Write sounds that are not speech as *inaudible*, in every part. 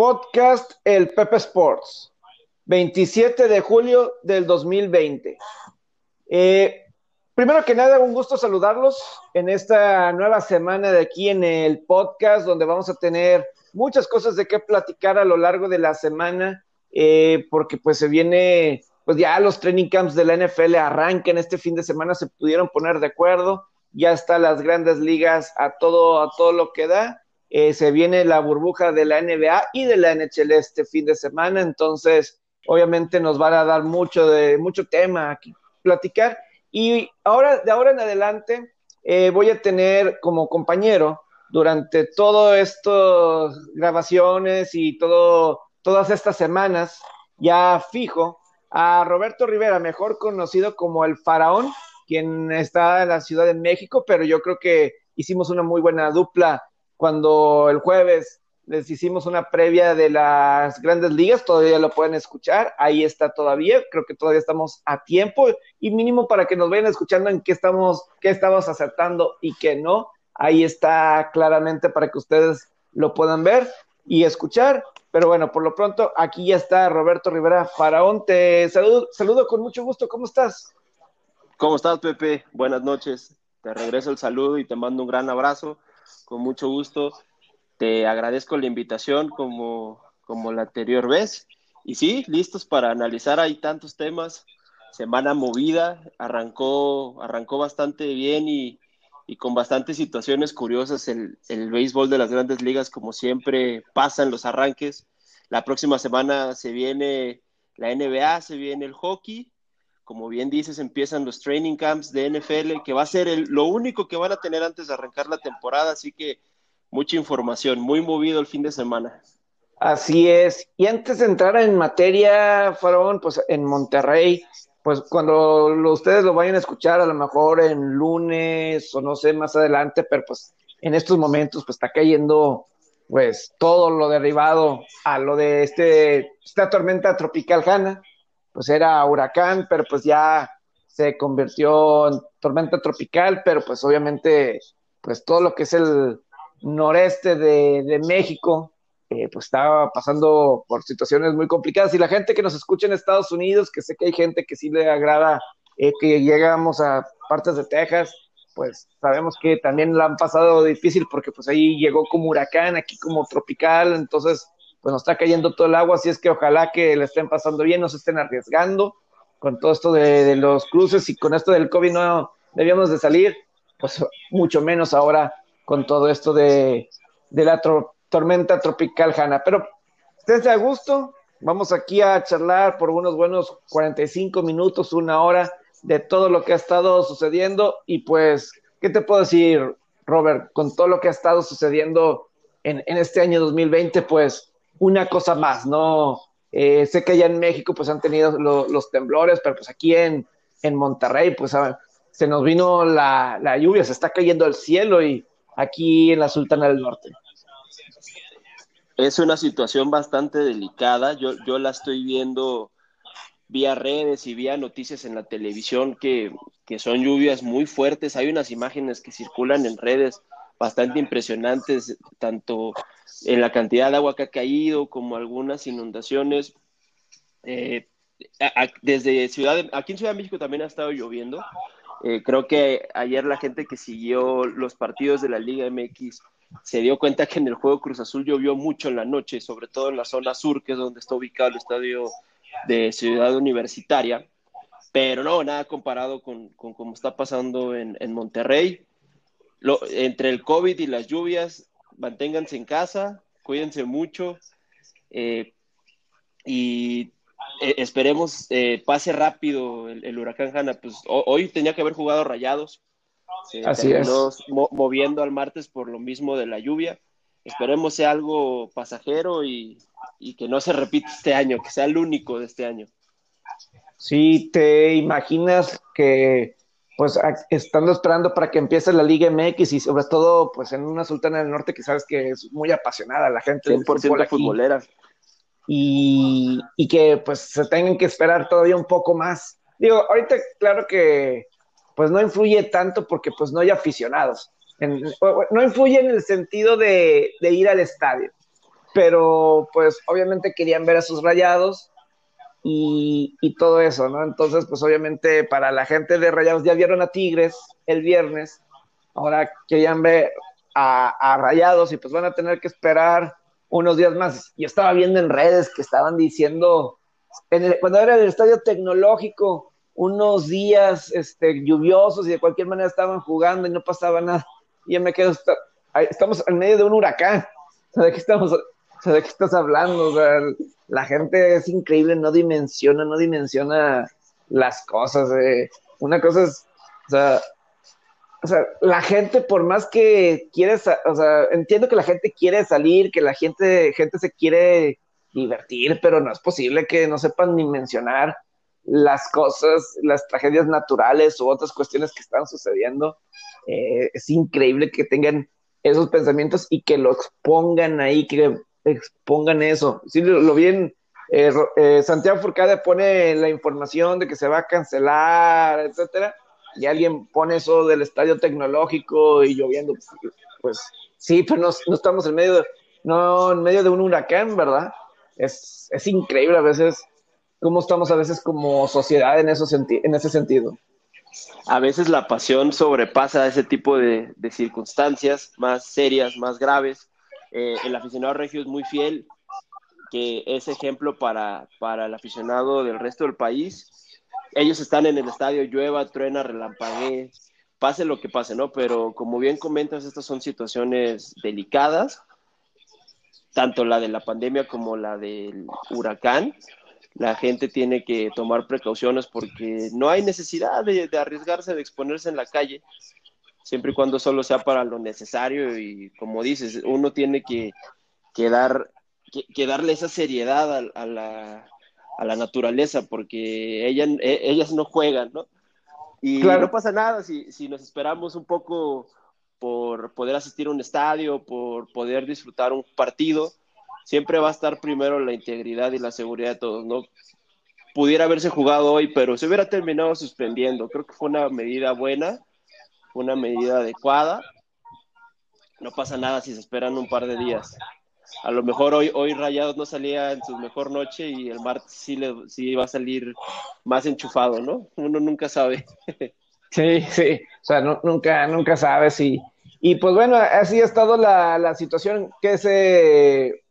Podcast El Pepe Sports, 27 de julio del 2020. Eh, primero que nada, un gusto saludarlos en esta nueva semana de aquí en el podcast, donde vamos a tener muchas cosas de qué platicar a lo largo de la semana, eh, porque pues se viene, pues ya los training camps de la NFL arrancan este fin de semana, se pudieron poner de acuerdo, ya están las grandes ligas a todo, a todo lo que da. Eh, se viene la burbuja de la NBA y de la NHL este fin de semana, entonces obviamente nos van a dar mucho de mucho tema aquí platicar. Y ahora de ahora en adelante eh, voy a tener como compañero durante todo estas grabaciones y todo todas estas semanas ya fijo a Roberto Rivera, mejor conocido como el Faraón, quien está en la Ciudad de México, pero yo creo que hicimos una muy buena dupla. Cuando el jueves les hicimos una previa de las grandes ligas, todavía lo pueden escuchar, ahí está todavía, creo que todavía estamos a tiempo y mínimo para que nos vayan escuchando en qué estamos, qué estamos acertando y qué no, ahí está claramente para que ustedes lo puedan ver y escuchar, pero bueno, por lo pronto aquí ya está Roberto Rivera Faraón, te saludo, saludo con mucho gusto, ¿cómo estás? ¿Cómo estás, Pepe? Buenas noches, te regreso el saludo y te mando un gran abrazo con mucho gusto. Te agradezco la invitación como, como la anterior vez. Y sí, listos para analizar. Hay tantos temas. Semana movida, arrancó, arrancó bastante bien y, y con bastantes situaciones curiosas. El, el béisbol de las grandes ligas, como siempre, pasa en los arranques. La próxima semana se viene la NBA, se viene el hockey como bien dices, empiezan los training camps de NFL, que va a ser lo único que van a tener antes de arrancar la temporada, así que mucha información, muy movido el fin de semana. Así es. Y antes de entrar en materia, Faraón, pues en Monterrey, pues cuando ustedes lo vayan a escuchar, a lo mejor en lunes o no sé, más adelante, pero pues en estos momentos pues está cayendo pues todo lo derivado a lo de este, esta tormenta tropical Hanna, pues era huracán, pero pues ya se convirtió en tormenta tropical, pero pues obviamente, pues todo lo que es el noreste de, México, eh, pues estaba pasando por situaciones muy complicadas. Y la gente que nos escucha en Estados Unidos, que sé que hay gente que sí le agrada eh, que llegamos a partes de Texas, pues sabemos que también la han pasado difícil porque pues ahí llegó como huracán, aquí como tropical, entonces pues nos está cayendo todo el agua, así es que ojalá que le estén pasando bien, no se estén arriesgando con todo esto de, los cruces y con esto del COVID no debíamos de salir, pues mucho menos ahora con todo esto de, la tormenta tropical Hanna. Pero esténse a gusto, vamos aquí a charlar por unos buenos 45 minutos, una hora de todo lo que ha estado sucediendo y pues, ¿qué te puedo decir, Robert? Con todo lo que ha estado sucediendo en, en este año 2020, pues una cosa más, ¿no? Eh, sé que allá en México pues han tenido los temblores, pero pues aquí en, en Monterrey pues se nos vino la, la, lluvia, se está cayendo el cielo y aquí en la Sultana del Norte. Es una situación bastante delicada, yo, yo la estoy viendo vía redes y vía noticias en la televisión que, que son lluvias muy fuertes, hay unas imágenes que circulan en redes bastante impresionantes, tanto en la cantidad de agua que ha caído como algunas inundaciones. Eh, desde Ciudad, aquí en Ciudad de México también ha estado lloviendo. Eh, creo que ayer la gente que siguió los partidos de la Liga MX se dio cuenta que en el juego Cruz Azul llovió mucho en la noche, sobre todo en la zona sur, que es donde está ubicado el estadio de Ciudad Universitaria. Pero no, nada comparado con, con cómo está pasando en, en Monterrey entre el COVID y las lluvias, manténganse en casa, cuídense mucho eh, y eh, esperemos eh, pase rápido el, huracán Hanna. Pues hoy tenía que haber jugado rayados. Así es. moviendo al martes por lo mismo de la lluvia. Esperemos sea algo pasajero y, y que no se repita este año, que sea el único de este año. Sí, te imaginas que pues estando esperando para que empiece la Liga MX y sobre todo pues en una Sultana del Norte que sabes que es muy apasionada la gente 100% futbolera. Y, y, que pues se tengan que esperar todavía un poco más. Digo, ahorita claro que pues no influye tanto porque pues no hay aficionados, no influye en el sentido de, de ir al estadio, pero pues obviamente querían ver a sus rayados y, todo eso, ¿no? Entonces, pues obviamente para la gente de Rayados ya vieron a Tigres el viernes, ahora querían ver a, a Rayados y pues van a tener que esperar unos días más. Yo estaba viendo en redes que estaban diciendo, en cuando era el estadio tecnológico, unos días este, lluviosos y de cualquier manera estaban jugando y no pasaba nada. Y yo me quedo, estamos en medio de un huracán. ¿De qué estamos, ¿de qué estás hablando? La gente es increíble, no dimensiona, no dimensiona las cosas. Eh. Una cosa es, o sea, o sea, la gente por más que quiere, o sea, entiendo que la gente quiere salir, que la gente, gente se quiere divertir, pero no es posible que no sepan ni mencionar las cosas, las tragedias naturales u otras cuestiones que están sucediendo. Eh, es increíble que tengan esos pensamientos y que lo expongan ahí, que expongan eso. Sí, lo, bien, eh, eh, Santiago Furcade pone la información de que se va a cancelar, etcétera, y alguien pone eso del estadio tecnológico y lloviendo, pues sí, pero no, estamos en medio, de, no en medio de un huracán, ¿verdad? Es, es increíble a veces cómo estamos a veces como sociedad en, eso en ese sentido. A veces la pasión sobrepasa ese tipo de circunstancias más serias, más graves. Eh, el aficionado regio es muy fiel, que es ejemplo para, para el aficionado del resto del país ellos están en el estadio, llueva, truena, relampaguee, pase lo que pase, ¿no? Pero como bien comentas, estas son situaciones delicadas, tanto la de la pandemia como la del huracán. La gente tiene que tomar precauciones porque no hay necesidad de, arriesgarse, de exponerse en la calle, siempre y cuando solo sea para lo necesario y como dices, uno tiene que, dar, que, darle esa seriedad a la, a la naturaleza, porque ellas, e, ellas no juegan, ¿no? Y no pasa nada si, si nos esperamos un poco por poder asistir a un estadio, por poder disfrutar un partido, siempre va a estar primero la integridad y la seguridad de todos, ¿no? Pudiera haberse jugado hoy, pero se hubiera terminado suspendiendo. Creo que fue una medida buena, una medida adecuada. No pasa nada si se esperan un par de días a lo mejor hoy, hoy Rayados no salía en su mejor noche y el martes sí, le, sí va a salir más enchufado, ¿no? Uno nunca sabe. *laughs* Sí, sí, o sea, nunca, nunca sabe si... Y pues bueno, así ha estado la, la situación que se...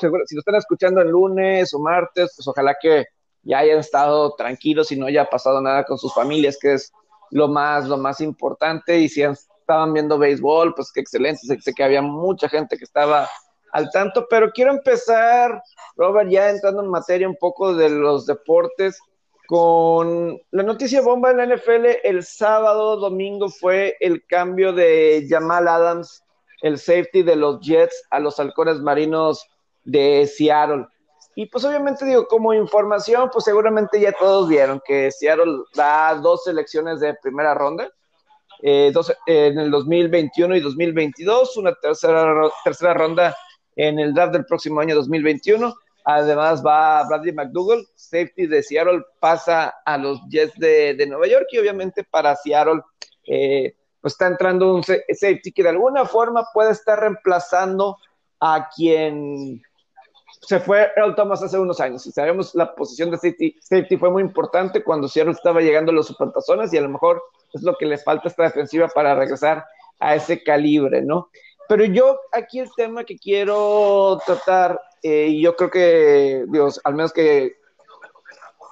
Si lo están escuchando el lunes o martes, pues ojalá que ya hayan estado tranquilos y no haya pasado nada con sus familias, que es lo más, lo más importante. Y si estaban viendo béisbol, pues qué excelente. sé que había mucha gente que estaba al tanto, pero quiero empezar, Robert, ya entrando en materia un poco de los deportes, con la noticia bomba en la NFL el sábado, domingo fue el cambio de Jamal Adams, el safety de los Jets, a los halcones marinos de Seattle. Y pues obviamente digo, como información, pues seguramente ya todos vieron que Seattle da dos selecciones de primera ronda, eh, dos, en el 2021 y 2022, una tercera, tercera ronda en el draft del próximo año 2021. Además va Bradley McDougall, safety de Seattle, pasa a los Jets de, Nueva York y obviamente para Seattle eh, pues está entrando un safety que de alguna forma puede estar reemplazando a quien se fue Earl Thomas hace unos años. Y sabemos la posición de safety, safety fue muy importante cuando Seattle estaba llegando a los supertazones y a lo mejor es lo que le falta a esta defensiva para regresar a ese calibre, ¿no? Pero yo aquí el tema que quiero tratar, eh, yo creo que, Dios, al menos que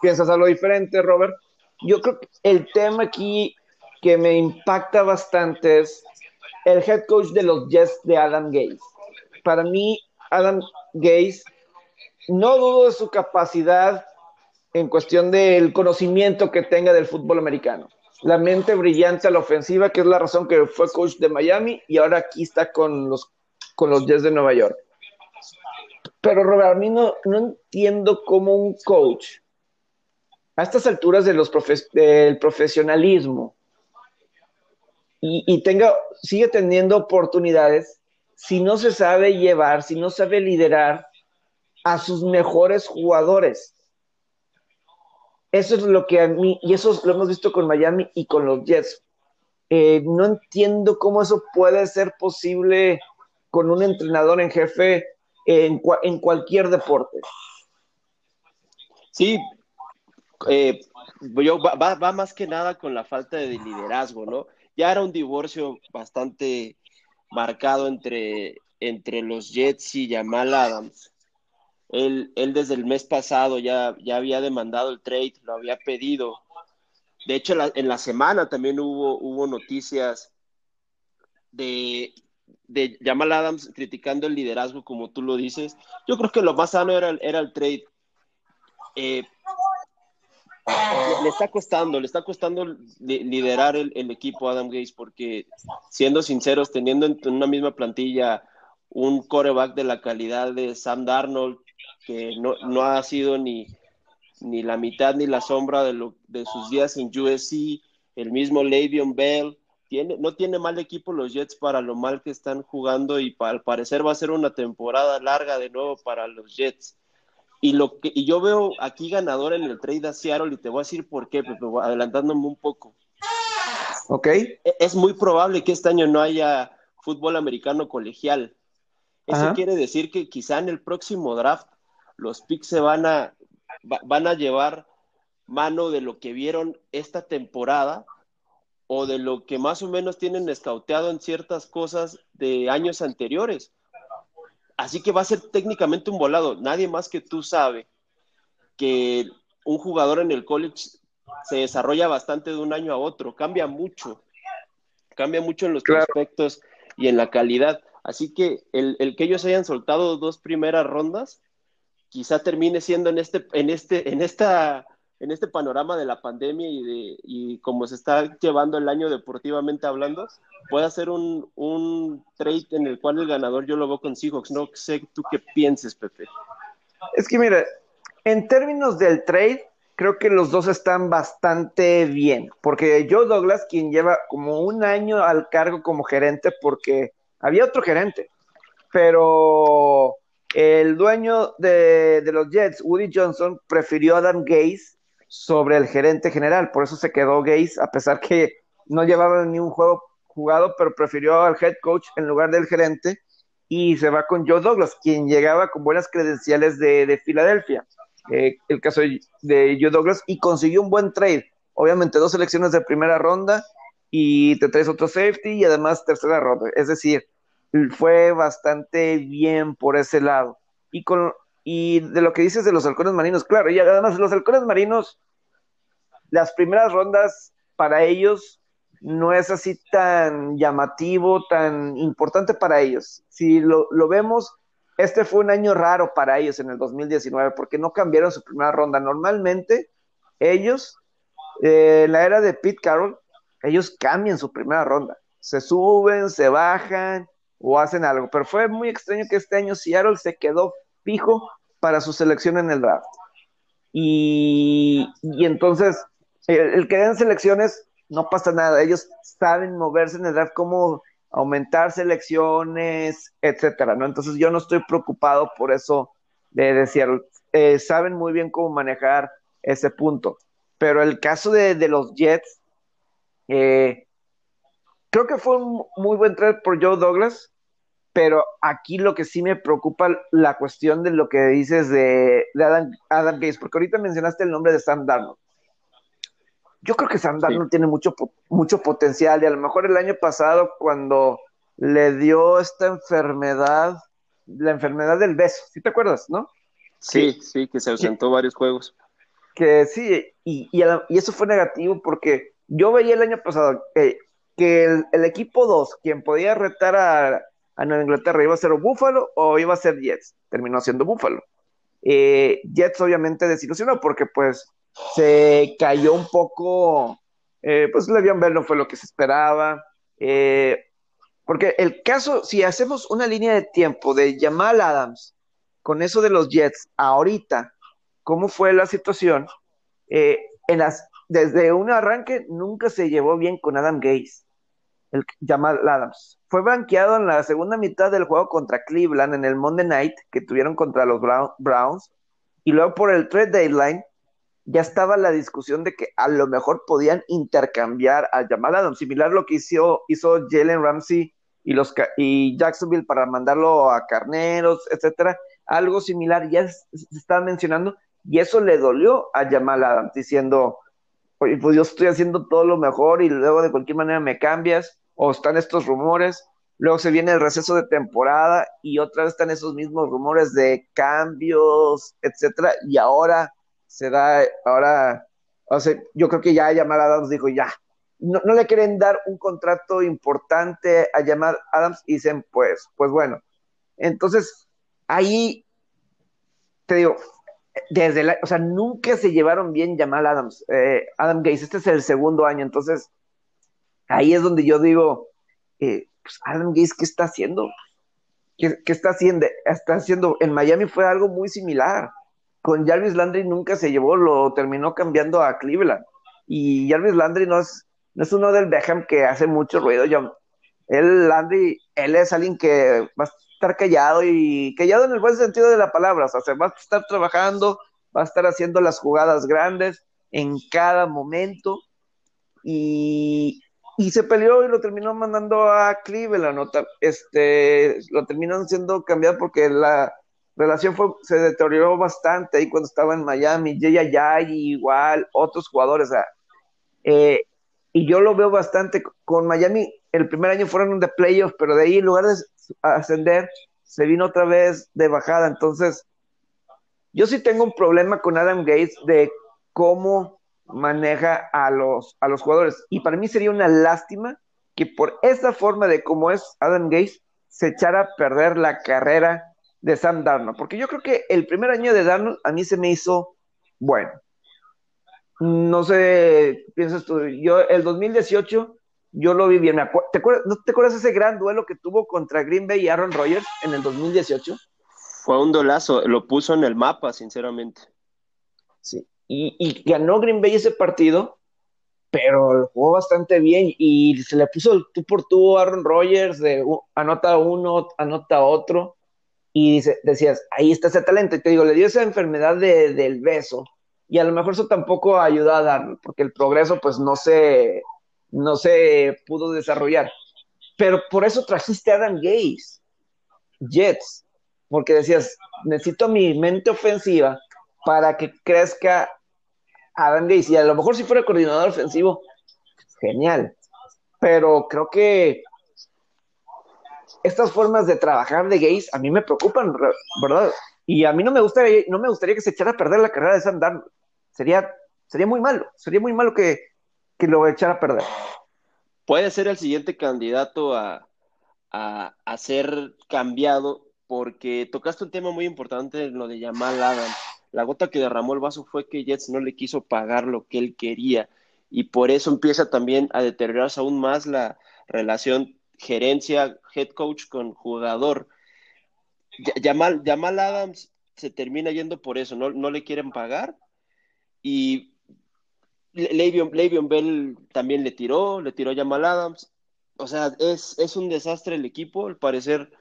piensas algo diferente, Robert, yo creo que el tema aquí que me impacta bastante es el head coach de los Jets de Adam Gaze. Para mí, Adam Gaze, no dudo de su capacidad en cuestión del conocimiento que tenga del fútbol americano la mente brillante a la ofensiva, que es la razón que fue coach de Miami y ahora aquí está con los, con los Jets de Nueva York. Pero Robert, mí no, entiendo cómo un coach a estas alturas de los del profesionalismo y, y, tenga, sigue teniendo oportunidades si no se sabe llevar, si no sabe liderar a sus mejores jugadores. Eso es lo que a mí, y eso lo hemos visto con Miami y con los Jets. eh, no entiendo cómo eso puede ser posible con un entrenador en jefe en, cualquier deporte. Sí, eh, yo, va, va, más que nada con la falta de liderazgo, ¿no? Ya era un divorcio bastante marcado entre, entre los Jets y Jamal Adams. Él, él desde el mes pasado ya, ya había demandado el trade, lo había pedido. De hecho, en la semana también hubo, hubo noticias de, de Jamal Adams criticando el liderazgo, como tú lo dices. Yo creo que lo más sano era, era el trade. Eh, le está costando, le está costando liderar el, equipo Adam Gates porque, siendo sinceros, teniendo en una misma plantilla un coreback de la calidad de Sam Darnold, que no, ha sido ni, ni la mitad ni la sombra de, lo, de sus días en USC, el mismo Le'Veon Bell, tiene, no tiene mal equipo los Jets para lo mal que están jugando y al parecer va a ser una temporada larga de nuevo para los Jets. Y, lo que, y yo veo aquí ganador en el trade a Seattle y te voy a decir por qué, pero adelantándome un poco. Ok. E, es muy probable que este año no haya fútbol americano colegial. Eso quiere decir que quizá en el próximo draft los picks se van a, van a llevar mano de lo que vieron esta temporada o de lo que más o menos tienen escauteado en ciertas cosas de años anteriores. Así que va a ser técnicamente un volado. Nadie más que tú sabe que un jugador en el college se desarrolla bastante de un año a otro, cambia mucho, cambia mucho en los aspectos y en la calidad. Así que el, que ellos hayan soltado dos primeras rondas, quizá termine siendo en este, en este, en esta, en este panorama de la pandemia y de y como se está llevando el año deportivamente hablando, puede ser un, un trade en el cual el ganador yo lo veo con Seahawks. No sé tú qué pienses, Pepe. Es que mira, en términos del trade, creo que los dos están bastante bien, porque Joe Douglas, quien lleva como un año al cargo como gerente, porque había otro gerente, pero el dueño de, los Jets, Woody Johnson, prefirió a Adam Gaze sobre el gerente general, por eso se quedó Gaze, a pesar que no llevaba ni un juego jugado, pero prefirió al head coach en lugar del gerente y se va con Joe Douglas, quien llegaba con buenas credenciales de, Filadelfia. Eh, el caso de, Joe Douglas y consiguió un buen trade. Obviamente, dos selecciones de primera ronda y te traes otro safety y además tercera ronda. Es decir, fue bastante bien por ese lado. Y, con, y de lo que dices de los halcones marinos, claro, y además los halcones marinos, las primeras rondas para ellos no es así tan llamativo, tan importante para ellos. Si lo, vemos, este fue un año raro para ellos en el 2019 porque no cambiaron su primera ronda. Normalmente ellos, eh, en la era de Pete Carroll, ellos cambian su primera ronda. Se suben, se bajan o hacen algo. Pero fue muy extraño que este año Seattle se quedó fijo para su selección en el draft. Y, entonces, el, que den selecciones no pasa nada. Ellos saben moverse en el draft, cómo aumentar selecciones, etcétera, ¿no? Entonces yo no estoy preocupado por eso de decir, eh, saben muy bien cómo manejar ese punto. Pero el caso de, los Jets, eh, creo que fue un muy buen trade por Joe Douglas, pero aquí lo que sí me preocupa la cuestión de lo que dices de, Adam, Adam Gates, porque ahorita mencionaste el nombre de Sam Darnold. Yo creo que Sandar no tiene mucho, mucho potencial y a lo mejor el año pasado cuando le dio esta enfermedad, la enfermedad del beso, ¿sí te acuerdas, no? Sí, sí, que se ausentó varios juegos. Que sí, y, y, eso fue negativo porque yo veía el año pasado que el, equipo 2, quien podía retar a, a, Nueva Inglaterra, iba a ser o Buffalo o iba a ser Jets. Terminó siendo Buffalo. Eh, Jets obviamente desilusionó porque pues se cayó un poco, eh, pues Le'Veon Bell no fue lo que se esperaba, eh, porque el caso, si hacemos una línea de tiempo de Jamal Adams con eso de los Jets ahorita, ¿cómo fue la situación? Eh, en las, desde un arranque nunca se llevó bien con Adam Gaze, el Jamal Adams. Fue banqueado en la segunda mitad del juego contra Cleveland en el Monday Night que tuvieron contra los Browns y luego por el trade deadline ya estaba la discusión de que a lo mejor podían intercambiar a Jamal Adams, similar a lo que hizo, hizo Jalen Ramsey y, los, y Jacksonville para mandarlo a carneros, etcétera. Algo similar ya se estaba mencionando, y eso le dolió a Jamal Adams, diciendo, pues yo estoy haciendo todo lo mejor y luego de cualquier manera me cambias, o están estos rumores, luego se viene el receso de temporada y otra vez están esos mismos rumores de cambios, etcétera, y ahora se da, ahora, o sea, yo creo que ya Jamal Adams dijo, ya, no, no, le quieren dar un contrato importante a Jamal Adams y dicen, pues, pues bueno, entonces ahí te digo, desde la, o sea, nunca se llevaron bien Jamal Adams, eh, Adam Gates, este es el segundo año, entonces ahí es donde yo digo, eh, pues Adam Gates, ¿qué está haciendo? ¿Qué, está haciendo? Está haciendo, en Miami fue algo muy similar, con Jarvis Landry nunca se llevó, lo terminó cambiando a Cleveland, y Jarvis Landry no es, no es uno del Beckham que hace mucho ruido, yo, él, Landry, él es alguien que va a estar callado y callado en el buen sentido de la palabra, o sea, se va a estar trabajando, va a estar haciendo las jugadas grandes en cada momento. Y, y se peleó y lo terminó mandando a Cleveland, este, lo terminaron siendo cambiado porque la relación se deterioró bastante ahí cuando estaba en Miami, Jay Yagi igual, otros jugadores, eh, y yo lo veo bastante con Miami, el primer año fueron de playoffs, pero de ahí en lugar de ascender, se vino otra vez de bajada. Entonces, yo sí tengo un problema con Adam Gates de cómo maneja a los, a los jugadores. Y para mí sería una lástima que por esa forma de cómo es Adam Gates se echara a perder la carrera de Sam Darnold. Porque yo creo que el primer año de Darnold a mí se me hizo bueno. No sé, piensas tú, yo el 2018 yo lo vi bien. ¿Te acuerdas, ¿No te acuerdas ese gran duelo que tuvo contra Green Bay y Aaron Rodgers en el 2018? Fue un dolazo, lo puso en el mapa, sinceramente. Sí, y, ganó Green Bay ese partido, pero jugó bastante bien y se le puso tú por tú a Aaron Rodgers, de anota uno, anota otro, y dice, decías, ahí está ese talento. Y te digo, le dio esa enfermedad del beso, y a lo mejor eso tampoco ayuda a dar, porque el progreso pues no se no se pudo desarrollar. Pero por eso trajiste a Adam Gaze, Jets, porque decías, necesito mi mente ofensiva para que crezca Adam Gaze. Y a lo mejor si fuera coordinador ofensivo, genial. Pero creo que estas formas de trabajar de Gaze a mí me preocupan, ¿verdad? Y a mí no me gustaría, no me gustaría que se echara a perder la carrera de Sam Darnold. Sería, sería muy malo, sería muy malo que, que lo echar a perder. Puede ser el siguiente candidato a, ser cambiado porque tocaste un tema muy importante, lo de Jamal Adams. La gota que derramó el vaso fue que Jets no le quiso pagar lo que él quería y por eso empieza también a deteriorarse aún más la relación gerencia, head coach con jugador. Jamal, Jamal Adams se termina yendo por eso, no, no le quieren pagar y Le'Veon, Bell también le tiró, le tiró a Jamal Adams. O sea, es, es un desastre el equipo, al parecer.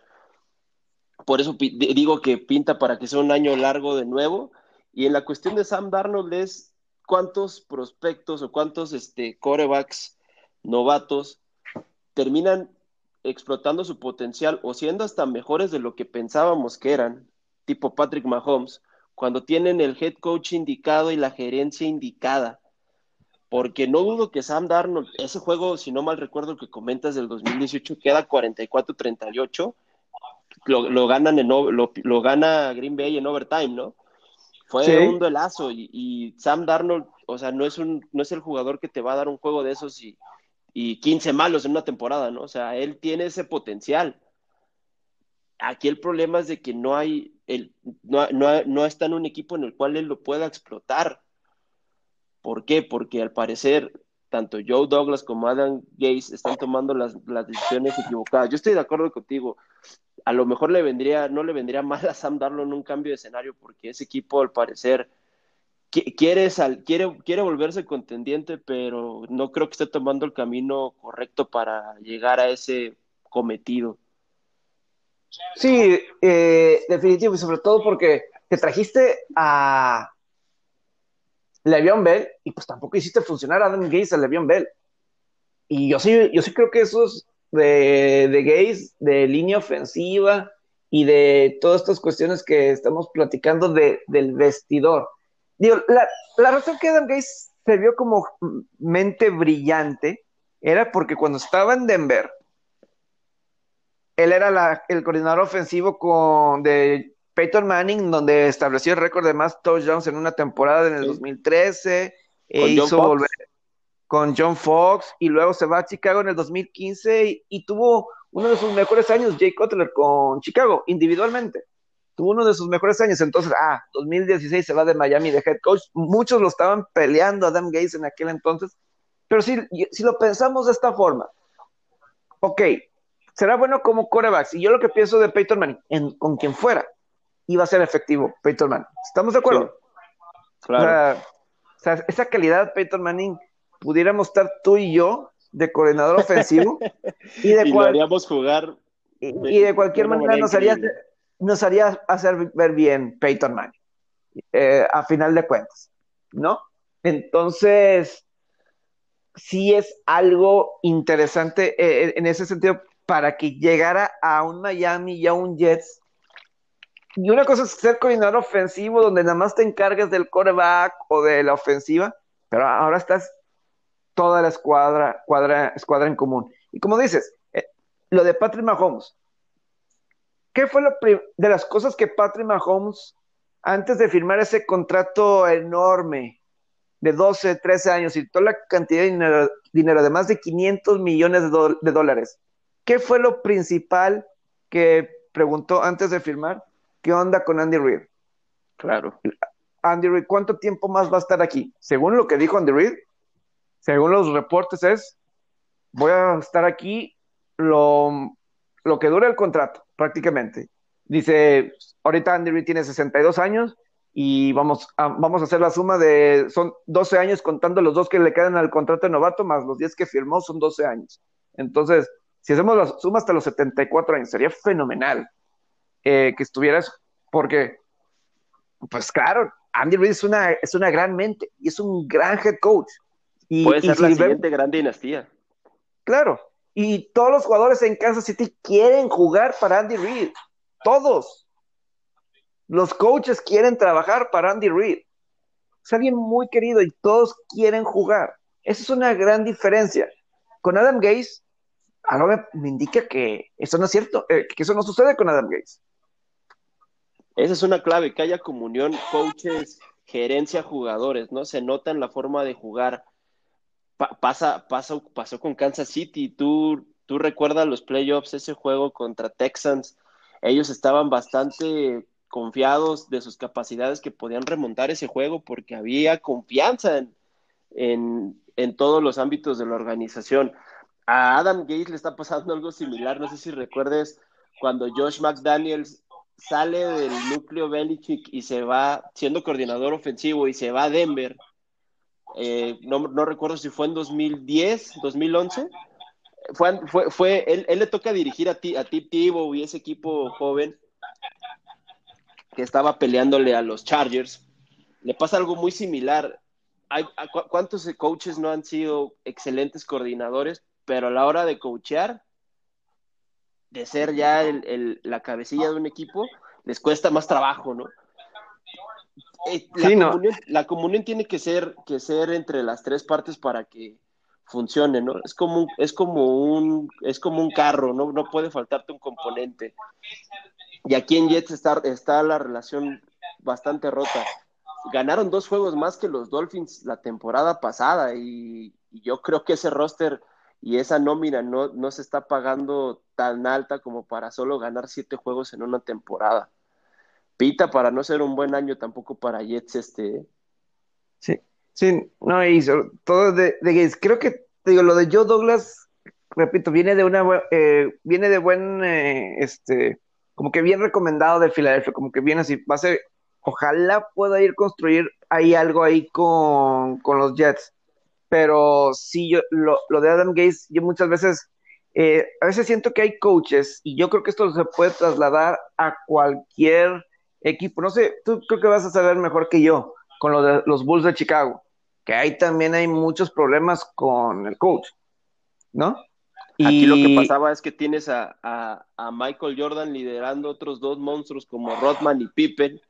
Por eso digo que pinta para que sea un año largo de nuevo. Y en la cuestión de Sam Darnold es cuántos prospectos o cuántos este, corebacks novatos terminan explotando su potencial o siendo hasta mejores de lo que pensábamos que eran, tipo Patrick Mahomes, cuando tienen el head coach indicado y la gerencia indicada porque no dudo que Sam Darnold, ese juego, si no mal recuerdo que comentas del 2018, queda 44-38, lo, lo, lo, lo, gana Green Bay en overtime, ¿no? Fue un duelazo y, Sam Darnold, o sea, no es, un, no es el jugador que te va a dar un juego de esos y, y 15 malos en una temporada, ¿no? O sea, él tiene ese potencial. Aquí el problema es de que no hay, el, no, no, no está en un equipo en el cual él lo pueda explotar ¿Por qué? Porque al parecer tanto Joe Douglas como Adam Gates están tomando las, decisiones equivocadas. Yo estoy de acuerdo contigo. A lo mejor le vendría, no le vendría *laughs* mal a Sam Darnold en un cambio de escenario porque ese equipo al parecer quiere, quiere, quiere volverse contendiente, pero no creo que esté tomando el camino correcto para llegar a ese cometido. Sí, eh, definitivo, y sobre todo porque te trajiste a Le'Veon Bell, y pues tampoco hiciste funcionar a Adam Gaze a Le'Veon Bell. Y yo sí, yo sí creo que esos de, de Gaze, de línea ofensiva y de todas estas cuestiones que estamos platicando de, del vestidor. Digo, la, la razón que Adam Gaze se vio como mente brillante era porque cuando estaba en Denver, él era la, el coordinador ofensivo con, de Peyton Manning, donde estableció el récord de más touchdowns en una temporada en el 2013, e hizo volver con John Fox, y luego se va a Chicago en el 2015 y, tuvo uno de sus mejores años, Jay Cutler, con Chicago, individualmente. Tuvo uno de sus mejores años, entonces, ah, 2016 se va de Miami de head coach. Muchos lo estaban peleando a Adam Gates en aquel entonces, pero si, si lo pensamos de esta forma, ok, será bueno como corebacks. Y yo lo que pienso de Peyton Manning, con quien fuera, iba a ser efectivo Peyton Manning. ¿Estamos de acuerdo? Claro. O sea, esa calidad Peyton Manning, pudiéramos estar tú y yo de coordinador ofensivo *laughs* y de jugar y, de cualquier manera nos haría, nos haría hacer ver bien Peyton Manning eh, a final de cuentas, ¿no? Entonces, sí es algo interesante eh, en ese sentido para que llegara a un Miami y a un Jets. Y una cosa es ser coordinador ofensivo, donde nada más te encargues del quarterback o de la ofensiva, pero ahora estás toda la escuadra, cuadra, escuadra en común. Y como dices, eh, lo de Patrick Mahomes, ¿qué fue lo de las cosas que Patrick Mahomes, antes de firmar ese contrato enorme de 12, 13 años y toda la cantidad de dinero, de más de 500 millones de dólares, ¿Qué fue lo principal que preguntó antes de firmar? ¿Qué onda con Andy Reid? Claro. Andy Reid, ¿cuánto tiempo más va a estar aquí? Según lo que dijo Andy Reid, según los reportes es, voy a estar aquí lo, lo que dure el contrato, prácticamente. Dice, ahorita Andy Reid tiene 62 años y vamos a, vamos a hacer la suma de, son 12 años contando los dos que le quedan al contrato de novato, más los 10 que firmó, son 12 años. Entonces, si hacemos la suma hasta los 74 años, sería fenomenal eh, que estuvieras, porque, pues claro, Andy Reid es una, es una gran mente y es un gran head coach. Y, Puede ser la siguiente gran dinastía. Claro, y todos los jugadores en Kansas City quieren jugar para Andy Reid, todos. Los coaches quieren trabajar para Andy Reid. Es alguien muy querido y todos quieren jugar. Esa es una gran diferencia. Con Adam Gase, algo me, indica que eso no es cierto, eh, que eso no sucede con Adam Gates. Esa es una clave, que haya comunión, coaches, gerencia, jugadores, ¿no? Se nota en la forma de jugar. Pasa, pasa, pasó con Kansas City, tú, tú recuerdas los playoffs, ese juego contra Texans, ellos estaban bastante confiados de sus capacidades que podían remontar ese juego porque había confianza en, en todos los ámbitos de la organización a Adam Gates le está pasando algo similar. No sé si recuerdes cuando Josh McDaniels sale del núcleo Belichick y se va siendo coordinador ofensivo y se va a Denver. Eh, no, recuerdo si fue en 2010, 2011. Fue, fue, fue él, le toca dirigir a, ti, a Tip Tebow y ese equipo joven que estaba peleándole a los Chargers. Le pasa algo muy similar. Hay, ¿Cuántos coaches no han sido excelentes coordinadores? pero a la hora de coachear, de ser ya el, la cabecilla de un equipo, les cuesta más trabajo, ¿no? Eh, la, comunión, la, comunión, tiene que ser, que ser entre las tres partes para que funcione, ¿no? Es como un, es como un, es como un carro, ¿no? No puede faltarte un componente. Y aquí en Jets está, está la relación bastante rota. Ganaron dos juegos más que los Dolphins la temporada pasada y yo creo que ese roster y esa nómina no, no se está pagando tan alta como para solo ganar siete juegos en una temporada. Pita para no ser un buen año tampoco para Jets este. Sí, sí, no hizo todo de, de creo que digo lo de Joe Douglas, repito, viene de una eh, viene de buen eh, este como que bien recomendado de Filadelfia, como que viene así, va a ser, ojalá pueda ir construir ahí algo ahí con, con los Jets pero sí, yo, lo, lo de Adam Gates, yo muchas veces, eh, a veces siento que hay coaches, y yo creo que esto se puede trasladar a cualquier equipo. No sé, tú creo que vas a saber mejor que yo, con lo de los Bulls de Chicago, que ahí también hay muchos problemas con el coach, ¿no? Aquí lo que pasaba es que tienes a, a, Michael Jordan liderando otros dos monstruos como Rodman y Pippen,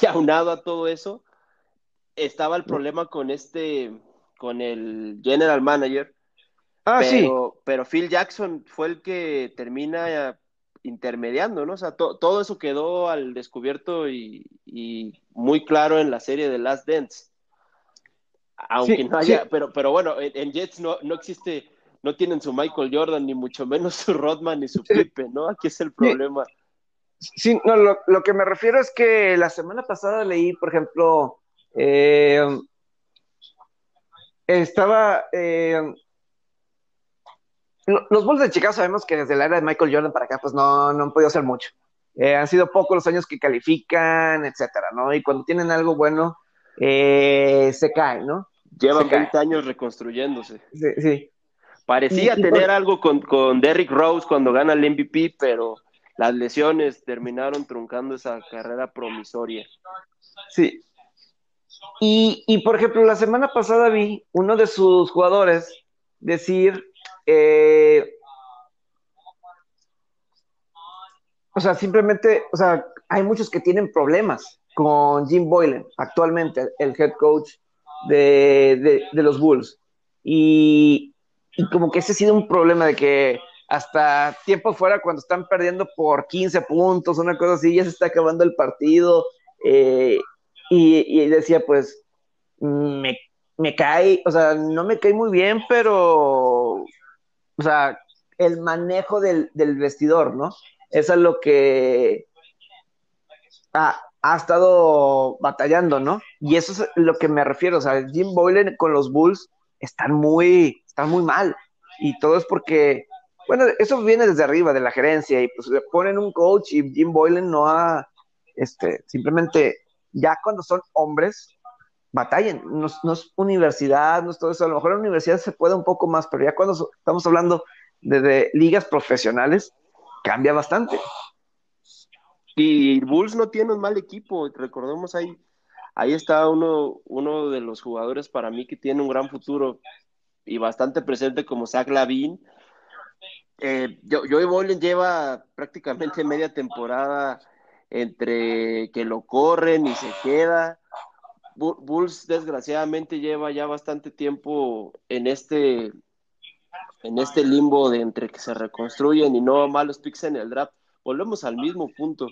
y aunado a todo eso, estaba el problema con este, con el general manager. Ah, pero, sí. Pero Phil Jackson fue el que termina intermediando, ¿no? O sea, todo eso quedó al descubierto y, muy claro en la serie de Last Dance. Aunque no haya, pero, pero bueno, en, Jets no, no existe, no tienen su Michael Jordan, ni mucho menos su Rodman ni su Pipe, ¿no? Aquí es el problema. Sí, no, lo, lo, que me refiero es que la semana pasada leí, por ejemplo, eh, estaba eh, los Bulls de Chicago sabemos que desde la era de Michael Jordan para acá, pues no, no han podido hacer mucho. Eh, han sido pocos los años que califican, etcétera, ¿no? Y cuando tienen algo bueno, eh, se caen, ¿no? Llevan 20 años reconstruyéndose. Sí, sí. Parecía tener algo con, con Derrick Rose cuando gana el MVP, pero las lesiones terminaron truncando esa carrera promisoria. Sí. Y, y por ejemplo, la semana pasada vi uno de sus jugadores decir eh, o sea, simplemente, o sea, hay muchos que tienen problemas con Jim Boylan, actualmente el head coach de, los Bulls. Y, como que ese ha sido un problema de que hasta tiempo fuera, cuando están perdiendo por 15 puntos, una cosa así, ya se está acabando el partido. Eh, y, y, decía, pues, me, me cae, o sea, no me cae muy bien, pero o sea, el manejo del, vestidor, ¿no? Eso es lo que ha, estado batallando, ¿no? Y eso es lo que me refiero, o sea, Jim Boylan con los Bulls están muy, están muy mal. Y todo es porque, bueno, eso viene desde arriba, de la gerencia, y pues le ponen un coach y Jim Boylan no ha, este, simplemente, ya cuando son hombres, batallen. No, es universidad, no es todo eso. A lo mejor en la universidad se puede un poco más, pero ya cuando estamos hablando de, ligas profesionales, cambia bastante. Y Bulls no tiene un mal equipo, recordemos ahí, ahí está uno, uno de los jugadores para mí que tiene un gran futuro y bastante presente como Zach Lavin. Eh, Joey Boylen lleva prácticamente media temporada entre que lo corren y se queda, Bulls desgraciadamente lleva ya bastante tiempo en este en este limbo de entre que se reconstruyen y no malos picks en el draft. Volvemos al mismo punto.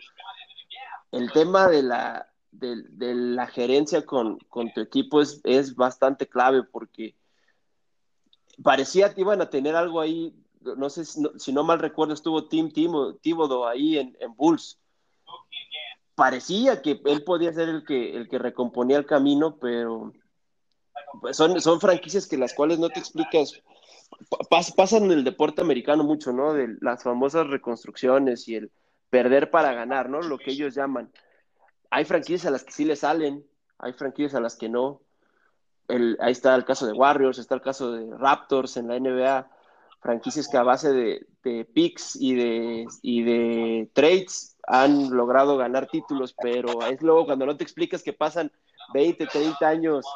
El tema de la, de, la gerencia con, tu equipo es, es, bastante clave porque parecía que iban a tener algo ahí, no sé si no, mal recuerdo, estuvo Tim Tíbodo ahí en, en Bulls parecía que él podía ser el que, el que recomponía el camino, pero son, son franquicias que las cuales no te explicas. pasan en el deporte americano mucho, ¿no? De las famosas reconstrucciones y el perder para ganar, ¿no? Lo que ellos llaman. Hay franquicias a las que sí le salen, hay franquicias a las que no. El, ahí está el caso de Warriors, está el caso de Raptors en la NBA, franquicias que a base de, de picks y de, y de trades han logrado ganar títulos, pero es luego cuando no te explicas que pasan 20, 30 años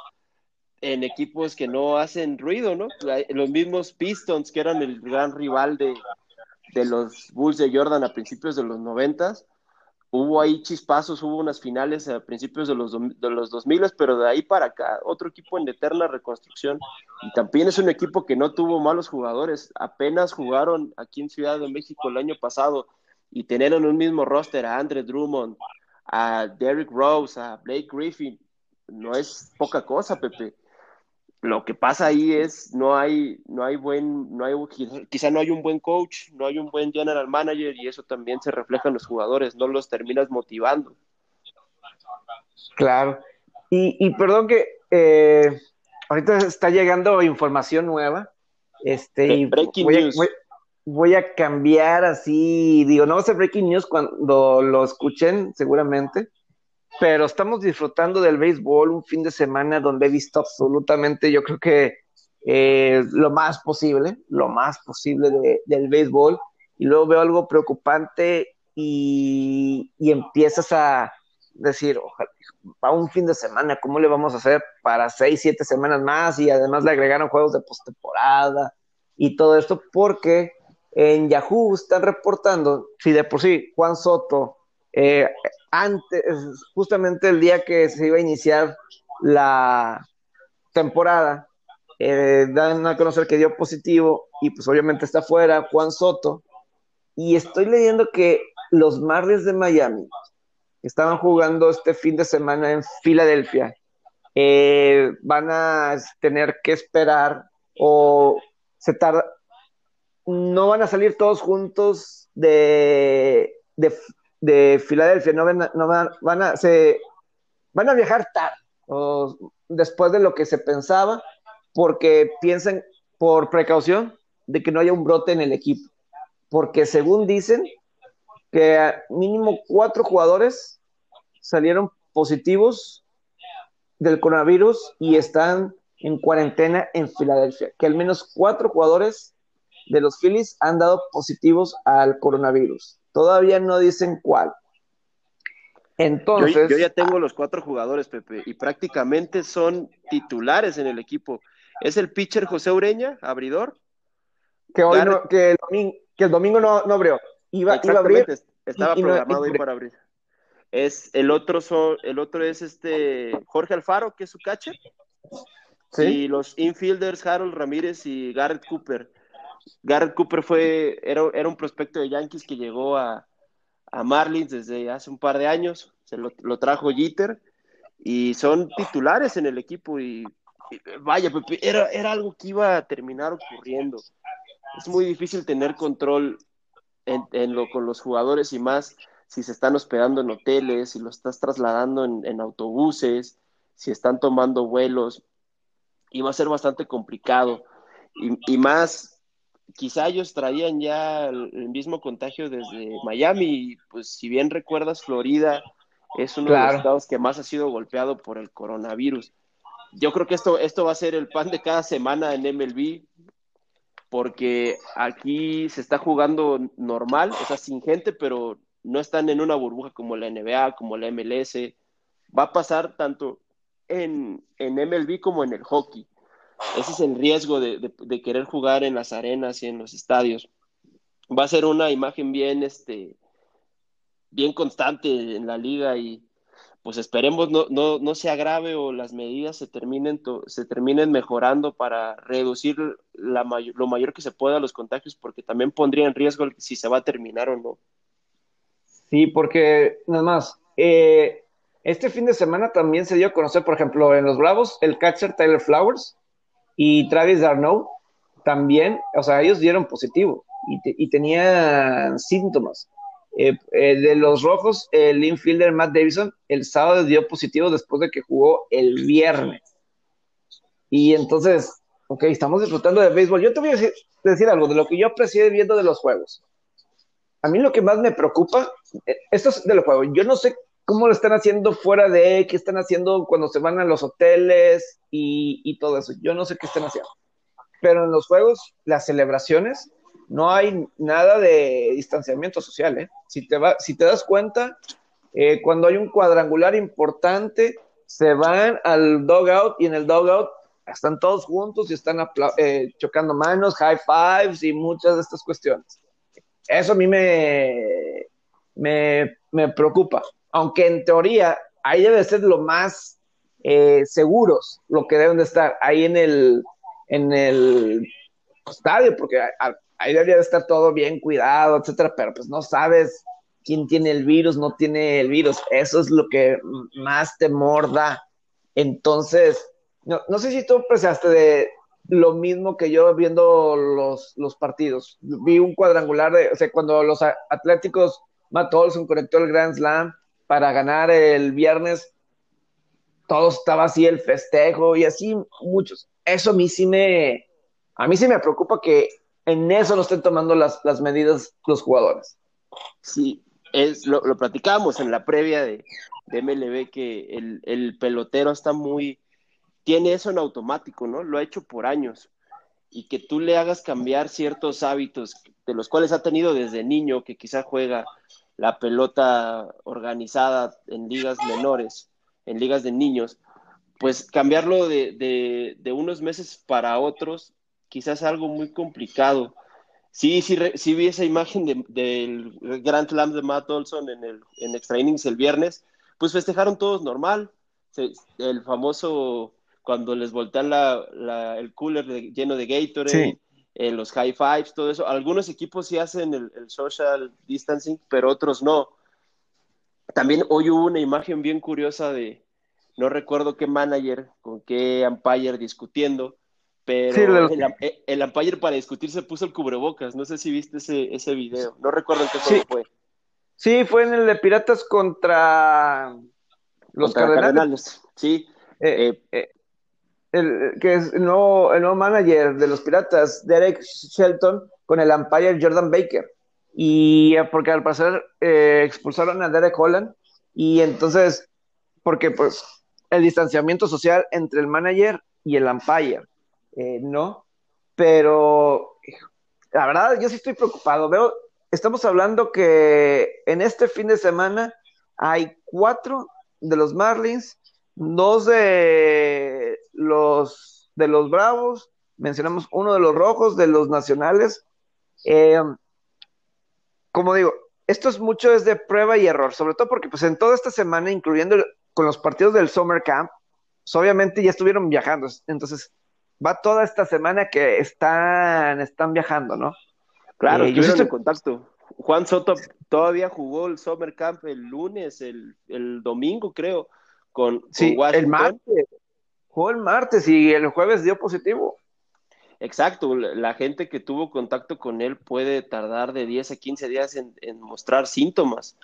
en equipos que no hacen ruido, ¿no? Los mismos Pistons, que eran el gran rival de, los Bulls de Jordan a principios de los 90, hubo ahí chispazos, hubo unas finales a principios de los, de los 2000, pero de ahí para acá, otro equipo en eterna reconstrucción. Y también es un equipo que no tuvo malos jugadores, apenas jugaron aquí en Ciudad de México el año pasado y tener en un mismo roster a Andre Drummond, a Derrick Rose, a Blake Griffin, no es poca cosa, Pepe. Lo que pasa ahí es no hay no hay buen no hay quizá no hay un buen coach, no hay un buen general manager y eso también se refleja en los jugadores, no los terminas motivando. Claro. Y, perdón que eh, ahorita está llegando información nueva. Este, y Breaking news voy a cambiar así, digo, no va a ser breaking news cuando lo escuchen, seguramente, pero estamos disfrutando del béisbol un fin de semana donde he visto absolutamente, yo creo que eh, lo más posible, lo más posible del béisbol, y luego veo algo preocupante y, empiezas a, decir, ojalá, para un fin de semana, ¿cómo le vamos a hacer para seis, siete semanas más? Y además le agregaron juegos de postemporada y todo esto, porque en Yahoo están reportando, si de por sí Juan Soto, eh, antes, justamente el día que se iba a iniciar la temporada, eh, dan a conocer que dio positivo y pues obviamente está fuera Juan Soto. Y estoy leyendo que los Marlins de Miami estaban jugando este fin de semana en Filadelfia. Eh, van a tener que esperar o se tarda, no van a salir todos juntos de, de, Filadelfia, no, van, no van, a, se, van a viajar tarde, o después de lo que se pensaba, porque piensan por precaución de que no haya un brote en el equipo, porque según dicen que mínimo cuatro jugadores salieron positivos del coronavirus y están en cuarentena en Filadelfia, que al menos cuatro jugadores de los Phillies han dado positivos al coronavirus. Todavía no dicen cuál. Entonces. Yo, ya tengo los cuatro jugadores, Pepe, y prácticamente son titulares en el equipo. Es el pitcher José Ureña, abridor. Que hoy que, el domingo, que el domingo no, no abrió. Iba, iba a abrir. Estaba programado para abrir. Es el otro, el otro es este Jorge Alfaro, que es su catcher. Y los infielders Harold Ramírez y Garrett Cooper. Garrett Cooper fue, era, era un prospecto de Yankees que llegó a, a Marlins desde hace un par de años, se lo, trajo Jeter y son titulares en el equipo y, vaya, era, era algo que iba a terminar ocurriendo. Es muy difícil tener control en, lo, con los jugadores y más si se están hospedando en hoteles, si lo estás trasladando en, autobuses, si están tomando vuelos, y va a ser bastante complicado. Y más quizá ellos traían ya el, mismo contagio desde Miami, pues si bien recuerdas, Florida es uno de los estados que más ha sido golpeado por el coronavirus. Yo creo que esto, esto va a ser el pan de cada semana en MLB, porque aquí se está jugando normal, o sea, sin gente, pero no están en una burbuja como la NBA, como la MLS. Va a pasar tanto en, en MLB como en el hockey. Ese es el riesgo de, querer jugar en las arenas y en los estadios. Va a ser una imagen bien, este, bien constante en la liga y pues esperemos no, no, no se agrave o las medidas se terminen, se terminen mejorando para reducir la lo mayor que se pueda los contagios porque también pondría en riesgo si se va a terminar o no. Sí, porque nada más, eh, este fin de semana también se dio a conocer, por ejemplo, en los Bravos, el catcher Tyler Flowers y Travis Darno también, o sea, ellos dieron positivo y, tenían síntomas. Eh, eh, de los rojos, el infielder Matt Davison el sábado dio positivo después de que jugó el viernes. Y entonces, ok, estamos disfrutando de béisbol. Yo te voy a decir, decir algo de lo que yo aprecié viendo de los juegos. A mí lo que más me preocupa, eh, esto es de los juegos. Yo no sé cómo lo están haciendo fuera de, qué están haciendo cuando se van a los hoteles y, todo eso. Yo no sé qué están haciendo. Pero en los juegos, las celebraciones, no hay nada de distanciamiento social. ¿eh? Si, te va, si te das cuenta, eh, cuando hay un cuadrangular importante, se van al dogout y en el dogout están todos juntos y están eh, chocando manos, high fives y muchas de estas cuestiones. Eso a mí me, me, me preocupa aunque en teoría ahí debe ser lo más eh, seguros, lo que deben de estar ahí en el, en el estadio, porque ahí debería de estar todo bien cuidado, etcétera, pero pues no sabes quién tiene el virus, no tiene el virus, eso es lo que más temor da. Entonces, no, no sé si tú apreciaste de lo mismo que yo viendo los, los partidos. Vi un cuadrangular de, o sea, cuando los Atléticos, Matt Olson conectó el Grand Slam, para ganar el viernes, todo estaba así, el festejo y así muchos. Eso a mí sí me, a mí sí me preocupa que en eso no estén tomando las, las medidas los jugadores. Sí, es, lo, lo platicábamos en la previa de, de MLB que el, el, pelotero está muy, tiene eso en automático, ¿no? Lo ha hecho por años. Y que tú le hagas cambiar ciertos hábitos de los cuales ha tenido desde niño, que quizá juega la pelota organizada en ligas menores, en ligas de niños, pues cambiarlo de, unos meses para otros quizás algo muy complicado. Sí, sí, sí vi esa imagen del Grand Slam de Matt Olson en, el, en Extra Innings el viernes, pues festejaron todos normal. el famoso cuando les voltean la, el cooler lleno de Gatorade, eh, los high fives, todo eso. Algunos equipos sí hacen el, social distancing, pero otros no. También hoy hubo una imagen bien curiosa de, no recuerdo qué manager con qué umpire discutiendo, pero el, el, umpire para discutir se puso el cubrebocas. No sé si viste ese, ese video. No recuerdo en qué fue. Sí, fue en el de Piratas contra los Cardenales. Sí. Eh, eh, eh el, que es el nuevo, el nuevo manager de los Piratas, Derek Shelton, con el umpire Jordan Baker. Y porque al parecer eh, expulsaron a Derek Holland, y entonces, porque pues el distanciamiento social entre el manager y el umpire, eh, ¿no? Pero la verdad, yo sí estoy preocupado. Veo, estamos hablando que en este fin de semana hay cuatro de los Marlins dos de los de los Bravos, mencionamos uno de los Rojos, de los Nacionales. Eh, como digo, esto es mucho es de prueba y error, sobre todo porque pues en toda esta semana, incluyendo con los partidos del Summer Camp, pues, obviamente ya estuvieron viajando, entonces va toda esta semana que están, están viajando, ¿no? Claro, eh, yo estoy en contacto. Juan Soto todavía jugó el Summer Camp el lunes, el, el domingo creo con, sí, El martes. El martes y el jueves dio positivo. Exacto, la gente que tuvo contacto con él puede tardar de 10 a 15 días en, mostrar síntomas.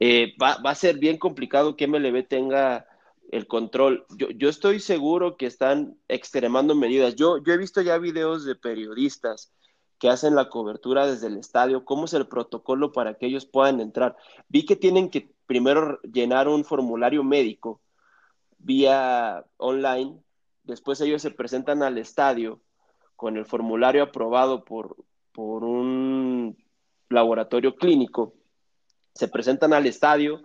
Eh, va, a ser bien complicado que MLB tenga el control. Yo, yo, estoy seguro que están extremando medidas. Yo, yo he visto ya videos de periodistas que hacen la cobertura desde el estadio, cómo es el protocolo para que ellos puedan entrar. Vi que tienen que primero llenar un formulario médico vía online, después ellos se presentan al estadio con el formulario aprobado por, por un laboratorio clínico, se presentan al estadio,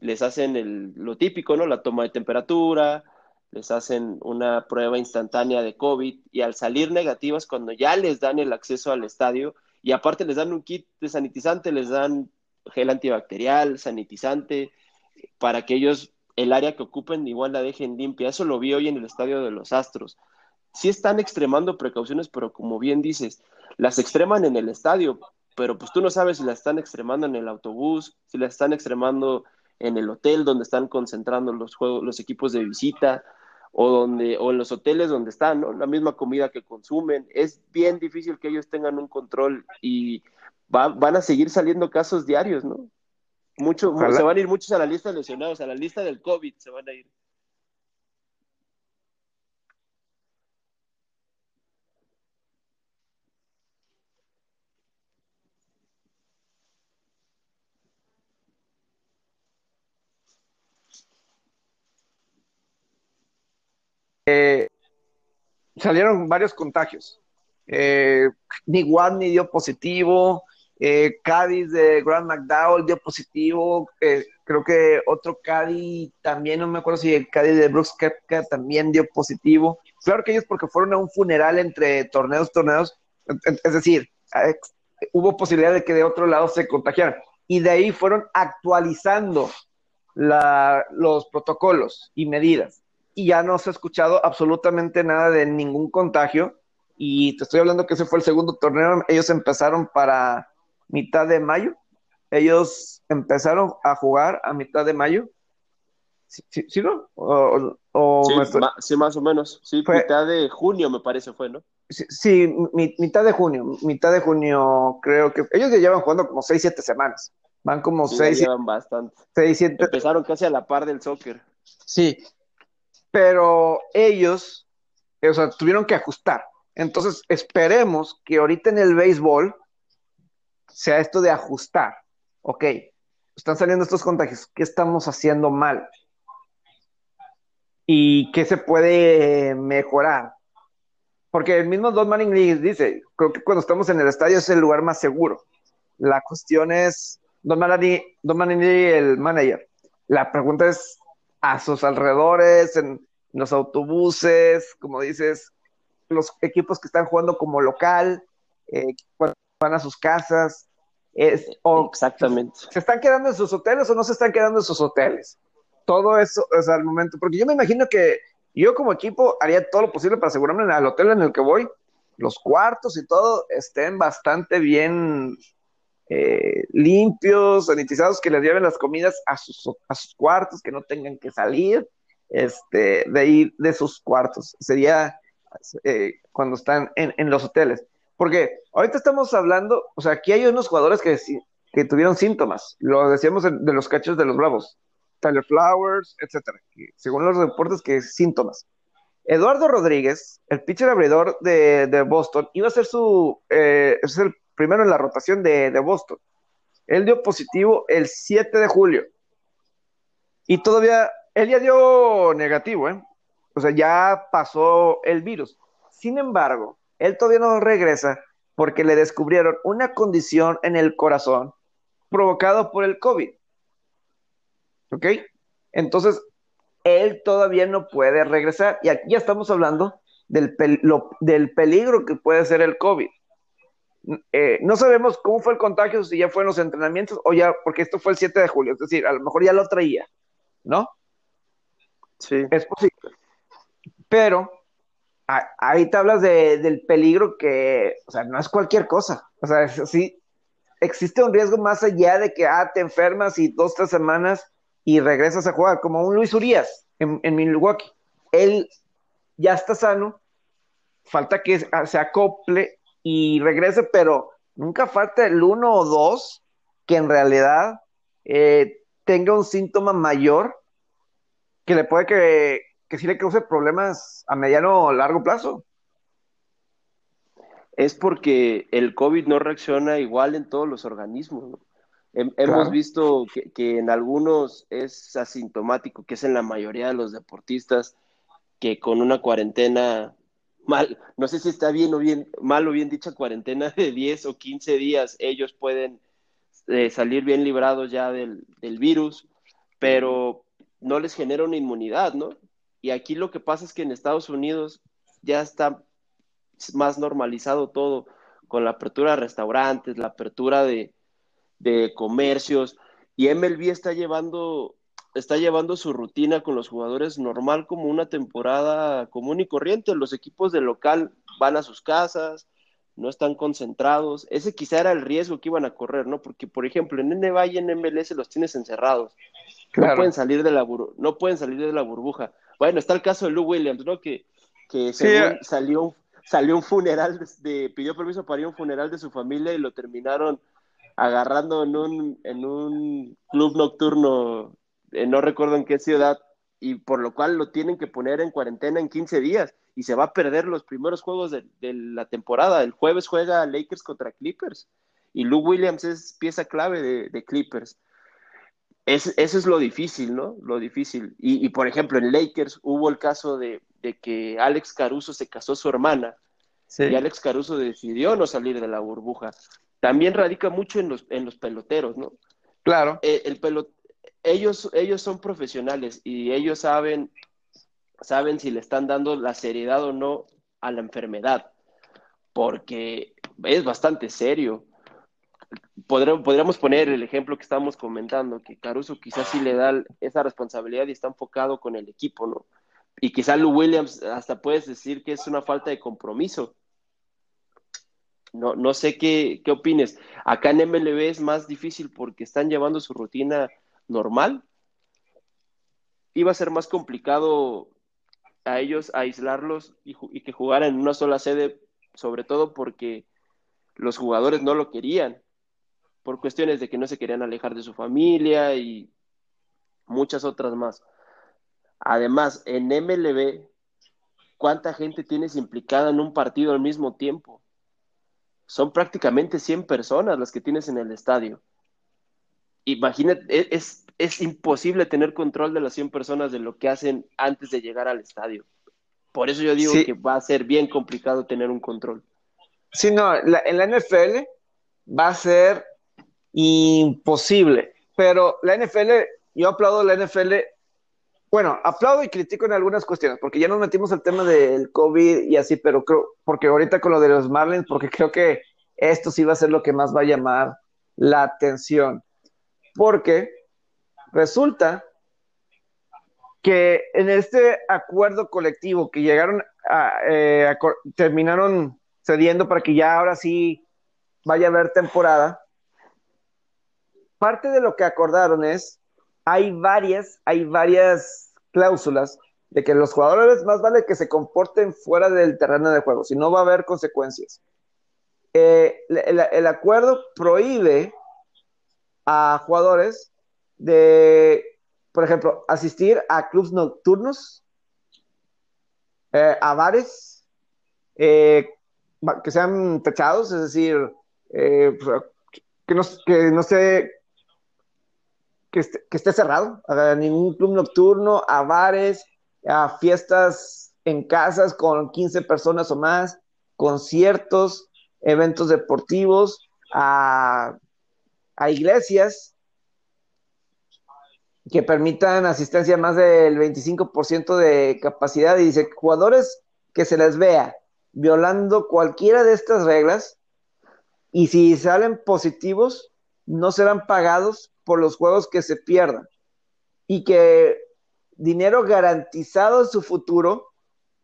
les hacen el, lo típico, ¿no? La toma de temperatura, les hacen una prueba instantánea de COVID y al salir negativas, cuando ya les dan el acceso al estadio, y aparte les dan un kit de sanitizante, les dan gel antibacterial, sanitizante, para que ellos el área que ocupen igual la dejen limpia. Eso lo vi hoy en el estadio de los Astros. Sí están extremando precauciones, pero como bien dices, las extreman en el estadio, pero pues tú no sabes si las están extremando en el autobús, si las están extremando en el hotel donde están concentrando los juegos, los equipos de visita, o donde, o en los hoteles donde están, ¿no? La misma comida que consumen. Es bien difícil que ellos tengan un control y van a seguir saliendo casos diarios, ¿no? Mucho, se van a ir muchos a la lista de lesionados, a la lista del COVID se van a ir. Eh, salieron varios contagios. Eh, ni ni dio positivo, eh, Cádiz de Grant McDowell dio positivo. Eh, creo que otro Cádiz también, no me acuerdo si el Cádiz de Brooks Kepka también dio positivo. Claro que ellos porque fueron a un funeral entre torneos, torneos. Es decir, hubo posibilidad de que de otro lado se contagiaran. Y de ahí fueron actualizando los protocolos y medidas. Y ya no se ha escuchado absolutamente nada de ningún contagio. Y te estoy hablando que ese fue el segundo torneo. Ellos empezaron para mitad de mayo. Ellos empezaron a jugar a mitad de mayo. ¿Sí, sí, no? sí, más o menos. Sí, mitad de junio me parece fue, ¿no? Sí, mitad de junio. Mitad de junio creo que... Ellos ya llevan jugando como 6, 7 semanas. Van como 6... llevan bastante. Empezaron casi a la par del soccer. Sí, pero ellos, o sea, tuvieron que ajustar. Entonces, esperemos que ahorita en el béisbol sea esto de ajustar. Ok, están saliendo estos contagios, ¿qué estamos haciendo mal? ¿Y qué se puede mejorar? Porque el mismo Don Manning dice, creo que cuando estamos en el estadio es el lugar más seguro. La cuestión es Don Manini, Don el manager. La pregunta es a sus alrededores, en los autobuses, como dices, los equipos que están jugando como local, eh, van a sus casas. Es, Exactamente. ¿Se están quedando en sus hoteles o no se están quedando en sus hoteles? Todo eso es al momento, porque yo me imagino que yo como equipo haría todo lo posible para asegurarme al hotel en el que voy, los cuartos y todo estén bastante bien eh, limpios, sanitizados, que les lleven las comidas a sus, a sus cuartos, que no tengan que salir este, de ir de sus cuartos. Sería eh, cuando están en, los hoteles. Porque ahorita estamos hablando, o sea, aquí hay unos jugadores que, tuvieron síntomas, lo decíamos de, los cachos de los Bravos, Tyler Flowers, etcétera, según los reportes que síntomas. Eduardo Rodríguez, el pitcher abridor de, Boston, iba a ser su, eh, es el primero en la rotación de, de Boston. Él dio positivo el 7 de julio. Y todavía, él ya dio negativo, ¿eh? O sea, ya pasó el virus. Sin embargo, él todavía no regresa porque le descubrieron una condición en el corazón provocado por el COVID. ¿Ok? Entonces, él todavía no puede regresar. Y aquí ya estamos hablando del, del peligro que puede ser el COVID. Eh, no sabemos cómo fue el contagio, si ya fue en los entrenamientos o ya, porque esto fue el 7 de julio, es decir, a lo mejor ya lo traía, ¿no? Sí. Es posible. Pero ahí te hablas del peligro que, o sea, no es cualquier cosa. O sea, sí, existe un riesgo más allá de que, ah, te enfermas y dos, tres semanas y regresas a jugar, como un Luis Urias en, Milwaukee. Él ya está sano, falta que se acople y regrese, pero nunca falta el uno o dos que en realidad eh, tenga un síntoma mayor que le puede que, que sí le cause problemas a mediano o largo plazo. Es porque el COVID no reacciona igual en todos los organismos. Hemos visto que, en algunos es asintomático, que es en la mayoría de los deportistas, que con una cuarentena mal, no sé si está bien o bien, mal o bien dicha cuarentena de 10 o 15 días, ellos pueden eh, salir bien librados ya del, del virus, pero no les genera una inmunidad, ¿no? Y aquí lo que pasa es que en Estados Unidos ya está más normalizado todo, con la apertura de restaurantes, la apertura de, comercios, y MLB está llevando, está llevando su rutina con los jugadores normal como una temporada común y corriente. Los equipos de local van a sus casas, no están concentrados. Ese quizá era el riesgo que iban a correr, ¿no? Porque, por ejemplo, en NBA y en MLS los tienes encerrados. No pueden salir de la no pueden salir de la burbuja. Bueno, está el caso de Lou Williams, ¿no? Que, que eh. salió, salió un funeral, de, pidió permiso para ir a un funeral de su familia y lo terminaron agarrando en un, en un club nocturno, eh, no recuerdo en qué ciudad, y por lo cual lo tienen que poner en cuarentena en 15 días y se va a perder los primeros juegos de, la temporada. El jueves juega Lakers contra Clippers y Lou Williams es pieza clave de, de Clippers eso es lo difícil, ¿no? Lo difícil. Y, por ejemplo, en Lakers hubo el caso de, que Alex Caruso se casó su hermana y Alex Caruso decidió no salir de la burbuja. También radica mucho en los, en los peloteros, ¿no? Claro. Eh, el ellos, ellos son profesionales y ellos saben, saben si le están dando la seriedad o no a la enfermedad, porque es bastante serio podríamos poner el ejemplo que estábamos comentando, que Caruso quizás sí le da esa responsabilidad y está enfocado con el equipo, ¿no? Y quizá Lou Williams hasta puedes decir que es una falta de compromiso. No, no sé qué, qué opines. Acá en MLB es más difícil porque están llevando su rutina normal. Iba a ser más complicado a ellos aislarlos y, y que jugaran en una sola sede, sobre todo porque los jugadores no lo querían por cuestiones de que no se querían alejar de su familia y muchas otras más. Además, en MLB, ¿cuánta gente tienes implicada en un partido al mismo tiempo? Son prácticamente 100 personas las que tienes en el estadio. Imagínate, e-, es, es imposible tener control de las 100 personas de lo que hacen antes de llegar al estadio. Por eso yo digo que va a ser bien complicado tener un control. Sí, no, en la NFL va a ser imposible. Pero la NFL, yo aplaudo la NFL. Bueno, aplaudo y critico en algunas cuestiones, porque ya nos metimos al tema del COVID y así, pero creo, porque ahorita con lo de los Marlins, porque creo que esto sí va a ser lo que más va a llamar la atención. Porque resulta que en este acuerdo colectivo que llegaron a, eh, terminaron cediendo para que ya ahora sí vaya a haber temporada, parte de lo que acordaron es, hay varias, hay varias cláusulas de que los jugadores más vale que se comporten fuera del terreno de juego, si no va a haber consecuencias. Eh, el, acuerdo prohíbe a jugadores de, por ejemplo, asistir a clubes nocturnos, eh, a bares, eh, que sean techados, es decir, pues, que no, que no se que esté, cerrado, a ningún club nocturno, a bares, a fiestas en casas con 15 personas o más, conciertos, eventos deportivos, a, a iglesias que permitan asistencia más del 25% de capacidad. Y dice, jugadores que se les vea violando cualquiera de estas reglas y si salen positivos, no serán pagados por los juegos que se pierdan y que dinero garantizado en su futuro,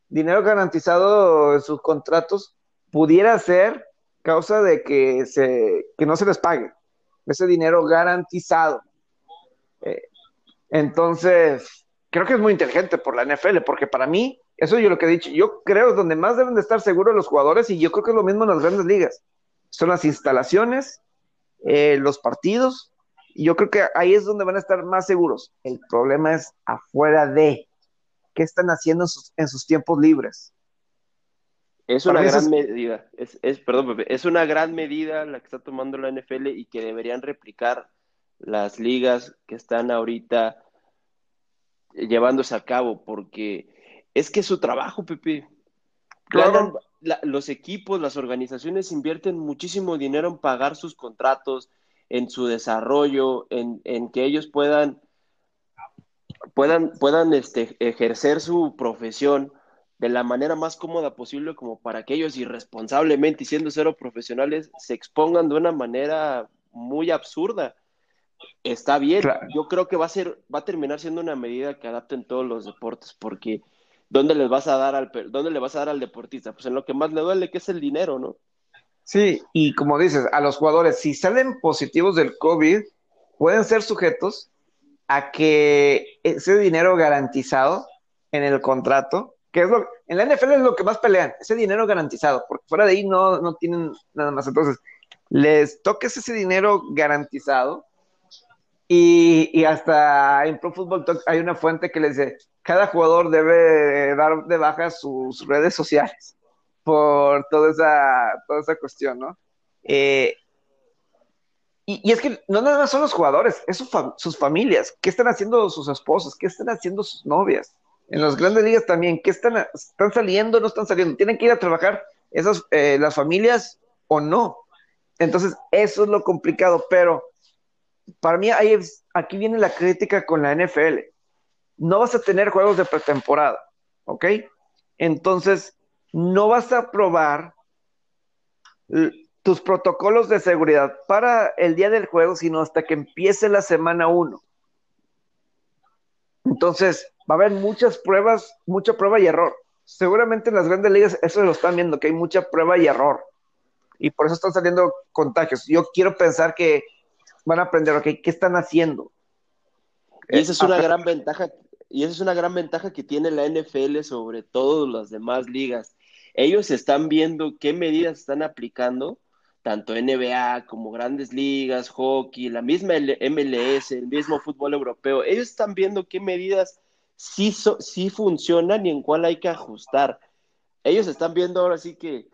dinero garantizado en sus contratos, pudiera ser causa de que, se, que no se les pague ese dinero garantizado. Eh, entonces, creo que es muy inteligente por la NFL, porque para mí, eso yo lo que he dicho, yo creo es donde más deben de estar seguros los jugadores, y yo creo que es lo mismo en las grandes ligas, son las instalaciones, eh, los partidos, y yo creo que ahí es donde van a estar más seguros. El problema es afuera de qué están haciendo en sus, tiempos libres. Es una gran medida, es, perdón, Pepe, es una gran medida la que está tomando la NFL y que deberían replicar las ligas que están ahorita llevándose a cabo, porque es que es su trabajo, Pepe. Los equipos, las organizaciones invierten muchísimo dinero en pagar sus contratos, en su desarrollo, en, que ellos puedan, puedan, puedan este, ejercer su profesión de la manera más cómoda posible como para que ellos irresponsablemente y siendo cero profesionales se expongan de una manera muy absurda. Está bien, yo creo que va a ser, va a terminar siendo una medida que adapten todos los deportes, porque ¿dónde les vas a dar al dónde le vas a dar al deportista? Pues en lo que más le duele, que es el dinero, ¿no? Sí, y como dices, a los jugadores, si salen positivos del COVID, pueden ser sujetos a que ese dinero garantizado en el contrato, que es lo, en la NFL es lo que más pelean, ese dinero garantizado, porque fuera de ahí no, no tienen nada más. Entonces, les toques ese dinero garantizado y, y, hasta en Pro Football Talk hay una fuente que les dice, cada jugador debe dar de baja sus redes sociales por toda esa, toda esa cuestión, ¿no? Eh, y, es que no nada más son los jugadores, es sus familias. ¿Qué están haciendo sus esposas? ¿Qué están haciendo sus novias? En las grandes ligas también, ¿qué están, están saliendo? ¿No están saliendo? ¿Tienen que ir a trabajar esas, eh, las familias o no? Entonces, eso es lo complicado, pero para mí aquí viene la crítica con la NFL. No vas a tener juegos de pretemporada, ¿ok? Entonces, no vas a probar tus protocolos de seguridad para el día del juego, sino hasta que empiece la semana 1. Entonces, va a haber muchas pruebas, mucha prueba y error. Seguramente en las grandes ligas eso lo están viendo, que hay mucha prueba y error. Y por eso están saliendo contagios. Yo quiero pensar que van a aprender, ok, ¿qué están haciendo? Esa es una gran ventaja, y esa es una gran ventaja que tiene la NFL sobre todas las demás ligas ellos están viendo qué medidas están aplicando, tanto NBA como grandes ligas, hockey, la misma MLS, el mismo fútbol europeo. Ellos están viendo qué medidas sí, sí funcionan y en cuál hay que ajustar. Ellos están viendo ahora sí que,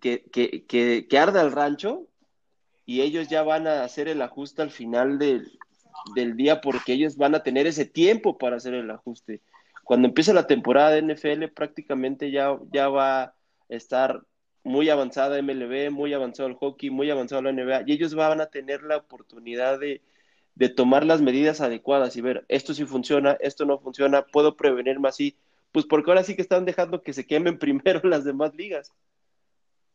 que, que, que, arda el rancho y ellos ya van a hacer el ajuste al final del, del día porque ellos van a tener ese tiempo para hacer el ajuste cuando empiece la temporada de NFL prácticamente ya, ya va a estar muy avanzada MLB, muy avanzado el hockey, muy avanzado la NBA, y ellos van a tener la oportunidad de, de tomar las medidas adecuadas y ver, esto sí funciona, esto no funciona, puedo prevenirme así, pues porque ahora sí que están dejando que se quemen *laughs* primero las demás ligas.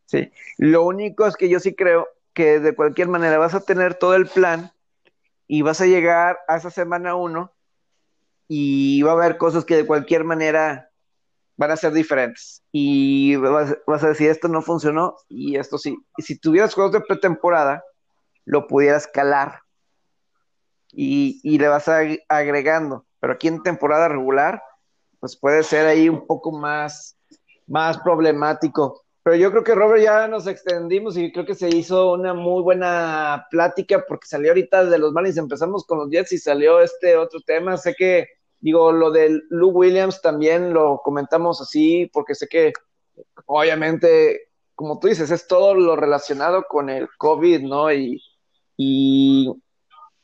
Sí, lo único es que yo sí creo que de cualquier manera vas a tener todo el plan y vas a llegar a esa semana uno y va a haber cosas que de cualquier manera van a ser diferentes. Y vas, a decir, esto no funcionó y esto sí. Y si tuvieras juegos de pretemporada, lo pudieras calar y, y le vas agregando. Pero aquí en temporada regular, pues puede ser ahí un poco más, más problemático. Pero yo creo que Robert ya nos extendimos y creo que se hizo una muy buena plática porque salió ahorita de los Marlins, empezamos con los Jets y salió este otro tema. Sé que, digo, lo de Lou Williams también lo comentamos así porque sé que obviamente, como tú dices, es todo lo relacionado con el COVID, ¿no? Y, y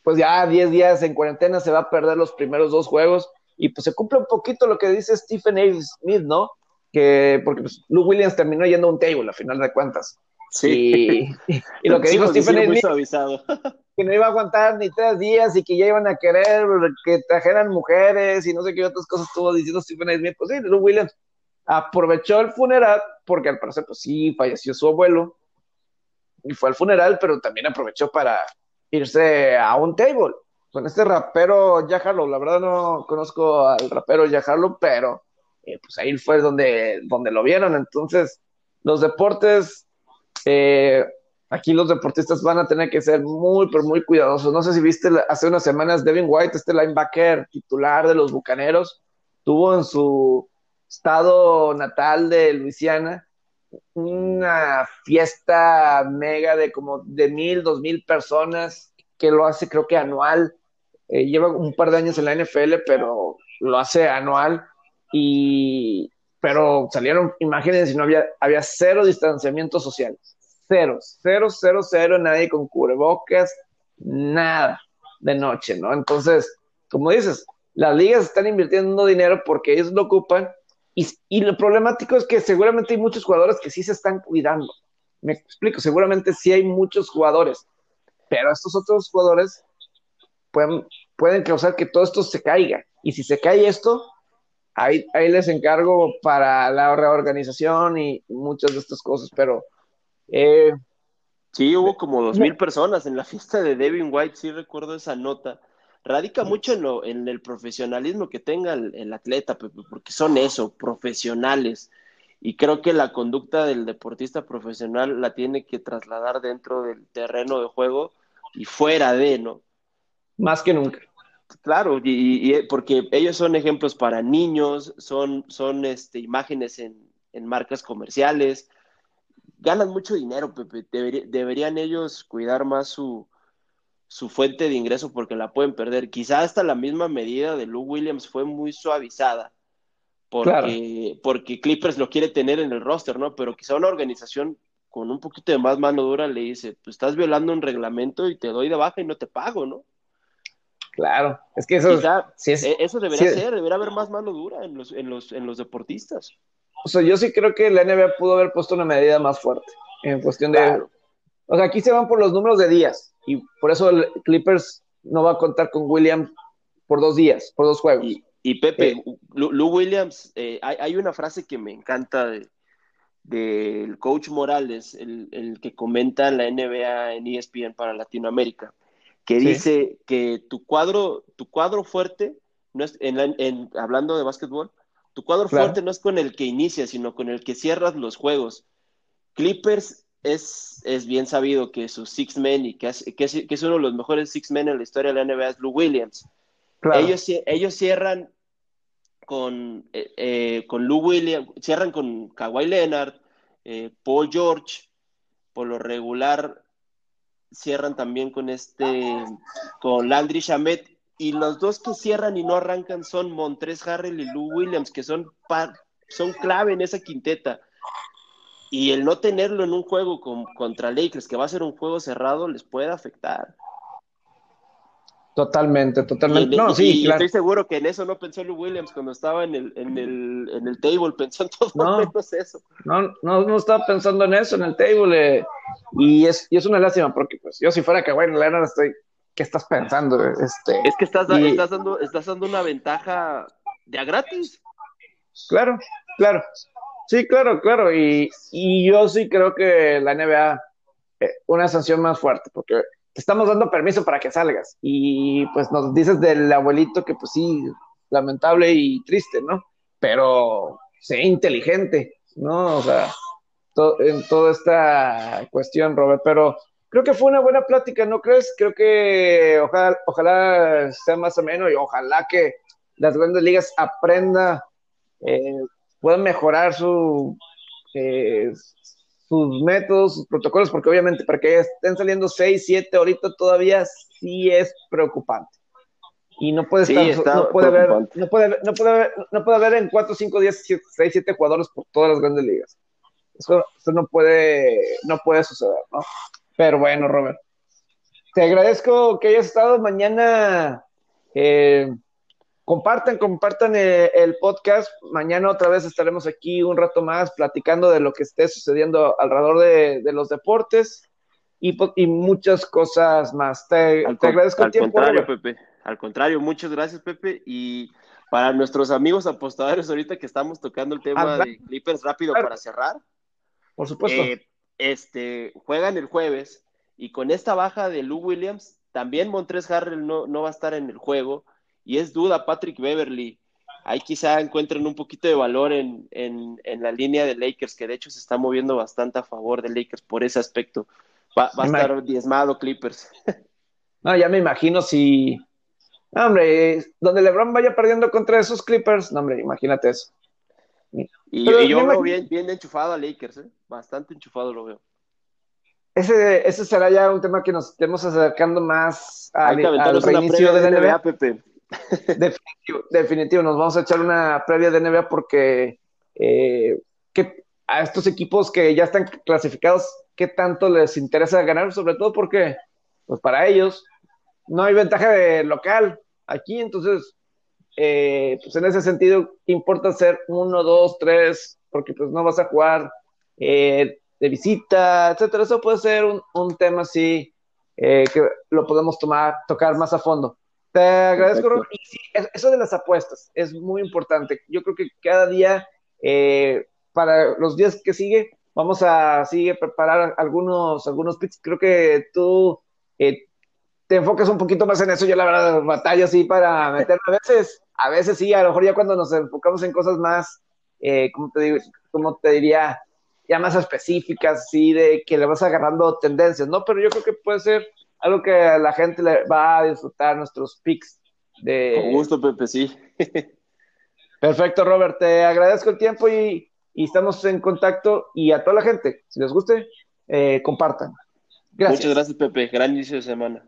pues ya 10 días en cuarentena se va a perder los primeros dos juegos y pues se cumple un poquito lo que dice Stephen A. Smith, ¿no? Que porque pues, Lou Williams terminó yendo a un table a final de cuentas. Sí. Y, lo *laughs* que dijo Stephen A. *laughs* que no iba a aguantar ni tres días y que ya iban a querer que trajeran mujeres y no sé qué otras cosas estuvo diciendo Stephen A. Smith. Pues sí, Lou Williams aprovechó el funeral porque al parecer pues sí falleció su abuelo y fue al funeral, pero también aprovechó para irse a un table con este rapero Jack Harlow. La verdad no conozco al rapero Jack Harlow, pero eh, pues ahí fue donde, donde lo vieron. Entonces, los deportes, eh, aquí los deportistas van a tener que ser muy, pero muy cuidadosos. No sé si viste hace unas semanas Devin White, este linebacker titular de los Bucaneros, tuvo en su estado natal de Luisiana una fiesta mega de como de mil, dos mil personas que lo hace creo que anual. Eh, lleva un par de años en la NFL, pero lo hace anual y pero salieron imágenes y no había, había cero distanciamiento social. Cero, cero, cero, cero, nadie con cubrebocas, nada de noche, ¿no? Entonces, como dices, las ligas están invirtiendo dinero porque ellos lo ocupan y, y lo problemático es que seguramente hay muchos jugadores que sí se están cuidando. Me explico, seguramente sí hay muchos jugadores, pero estos otros jugadores pueden, pueden causar que todo esto se caiga. Y si se cae esto, ahí, les encargo para la reorganización y muchas de estas cosas, pero... Eh, sí, hubo como dos mil personas en la fiesta de Devin White, sí recuerdo esa nota. Radica mucho en, lo, en el profesionalismo que tenga el, atleta, porque son eso, profesionales. Y creo que la conducta del deportista profesional la tiene que trasladar dentro del terreno de juego y fuera de, ¿no? Más que nunca. Claro, y, porque ellos son ejemplos para niños, son, son este, imágenes en, marcas comerciales, ganan mucho dinero, Pepe. deberían ellos cuidar más su, su fuente de ingreso porque la pueden perder. Quizá hasta la misma medida de Lou Williams fue muy suavizada porque, porque Clippers lo quiere tener en el roster, ¿no? Pero quizá una organización con un poquito de más mano dura le dice, pues estás violando un reglamento y te doy de baja y no te pago, ¿no? Claro, es que eso, e, eso debería ser, debería haber más mano dura en los, en, los, en los deportistas. O sea, yo sí creo que la NBA pudo haber puesto una medida más fuerte en cuestión de... O sea, aquí se van por los números de días y por eso el Clippers no va a contar con Williams por dos días, por dos juegos. Y, Pepe, eh, Lou Williams, eh, hay, hay, una frase que me encanta de, del coach Morales, el, el, que comenta la NBA en ESPN para Latinoamérica que dice que tu cuadro, tu cuadro fuerte, no es, en, hablando de básquetbol, tu cuadro fuerte no es con el que inicias, sino con el que cierras los juegos. Clippers es, es bien sabido que su six men y que, es, que, es, uno de los mejores six men en la historia de la NBA es Lou Williams. Ellos, ellos cierran con, eh, eh, con Lou Williams, cierran con Kawhi Leonard, eh, Paul George, por lo regular cierran también con este, con Landry Shamet, y los dos que cierran y no arrancan son Montres Harrell y Lou Williams, que son, son clave en esa quinteta. Y el no tenerlo en un juego con, contra Lakers, que va a ser un juego cerrado, les puede afectar. Totalmente, totalmente. no, sí, estoy seguro que en eso no pensó Lou Williams cuando estaba en el, en el, en el table, pensó en todo no, *laughs* menos eso. No, no, no estaba pensando en eso en el table. Eh, y, es, y es una lástima porque pues yo si fuera que bueno, Leonard estoy, ¿qué estás pensando? Este, es que estás, estás, dando, estás dando una ventaja ya gratis. Claro, claro. Sí, claro, claro. Y, y yo sí creo que la NBA, eh, una sanción más fuerte, porque te estamos dando permiso para que salgas. Y pues nos dices del abuelito que pues sí, lamentable y triste, ¿no? Pero sé inteligente, ¿no? O sea, en toda esta cuestión, Robert. Pero creo que fue una buena plática, ¿no crees? Creo que ojalá, ojalá sea más o menos y ojalá que las grandes ligas aprenda, eh, puedan mejorar su, eh, sus métodos, sus protocolos, porque obviamente para que estén saliendo 6, 7 ahorita todavía sí es preocupante. Y no puede estar, no, puede haber, no, puede, no, puede haber, no puede haber en 4, 5, 10, 6, 7 jugadores por todas las grandes ligas. Eso, eso no puede, no puede suceder, ¿no? Pero bueno, Robert. Te agradezco que hayas estado mañana. Eh, compartan, compartan eh, el, podcast. Mañana otra vez estaremos aquí un rato más platicando de lo que esté sucediendo alrededor de, los deportes y, y, muchas cosas más. Te, agradezco el tiempo. Al contrario, Pepe. Al contrario, muchas gracias, Pepe. Y para nuestros amigos apostadores, ahorita que estamos tocando el tema de Clippers rápido para cerrar. Por supuesto. Eh, este, juegan el jueves y con esta baja de Lou Williams, también Montres Harrell no, no va a estar en el juego y es duda Patrick Beverly. Ahí quizá encuentren un poquito de valor en, la línea de Lakers, que de hecho se está moviendo bastante a favor de Lakers por ese aspecto. Va, a estar diezmado Clippers. *laughs* No, ya me imagino si. hombre, donde LeBron vaya perdiendo contra esos Clippers, no, hombre, imagínate eso. Y, yo veo bien, bien enchufado a Lakers, ¿eh? bastante enchufado lo veo. Ese, ese será ya un tema que nos estemos acercando más al, al reinicio de la NBA, Pepe. Definitivo, nos vamos a echar una previa de NBA porque eh, a estos equipos que ya están clasificados, ¿qué tanto les interesa ganar? Sobre todo porque, pues para ellos, no hay ventaja de local aquí, entonces, eh, pues en ese sentido, importa ser uno, dos, tres, porque pues no vas a jugar eh, de visita, etcétera. Eso puede ser un, un tema así que lo podemos tomar, tocar más a fondo. Te agradezco, Y sí, eso de las apuestas es muy importante. Yo creo que cada día, eh, para los días que sigue, vamos a sigue preparar algunos, algunos picks. Creo que tú eh, te enfocas un poquito más en eso. Yo, la verdad, batalla sí para meter. A veces, a veces sí, a lo mejor ya cuando nos enfocamos en cosas más, eh, como te digo, como te diría, ya más específicas, sí, de que le vas agarrando tendencias, ¿no? Pero yo creo que puede ser algo que a la gente le va a disfrutar nuestros picks. De... Con gusto, Pepe, sí. *laughs* Perfecto, Robert. Te agradezco el tiempo y, estamos en contacto. Y a toda la gente, si les guste, eh, compartan. Gracias. Muchas gracias, Pepe. Gran inicio de semana.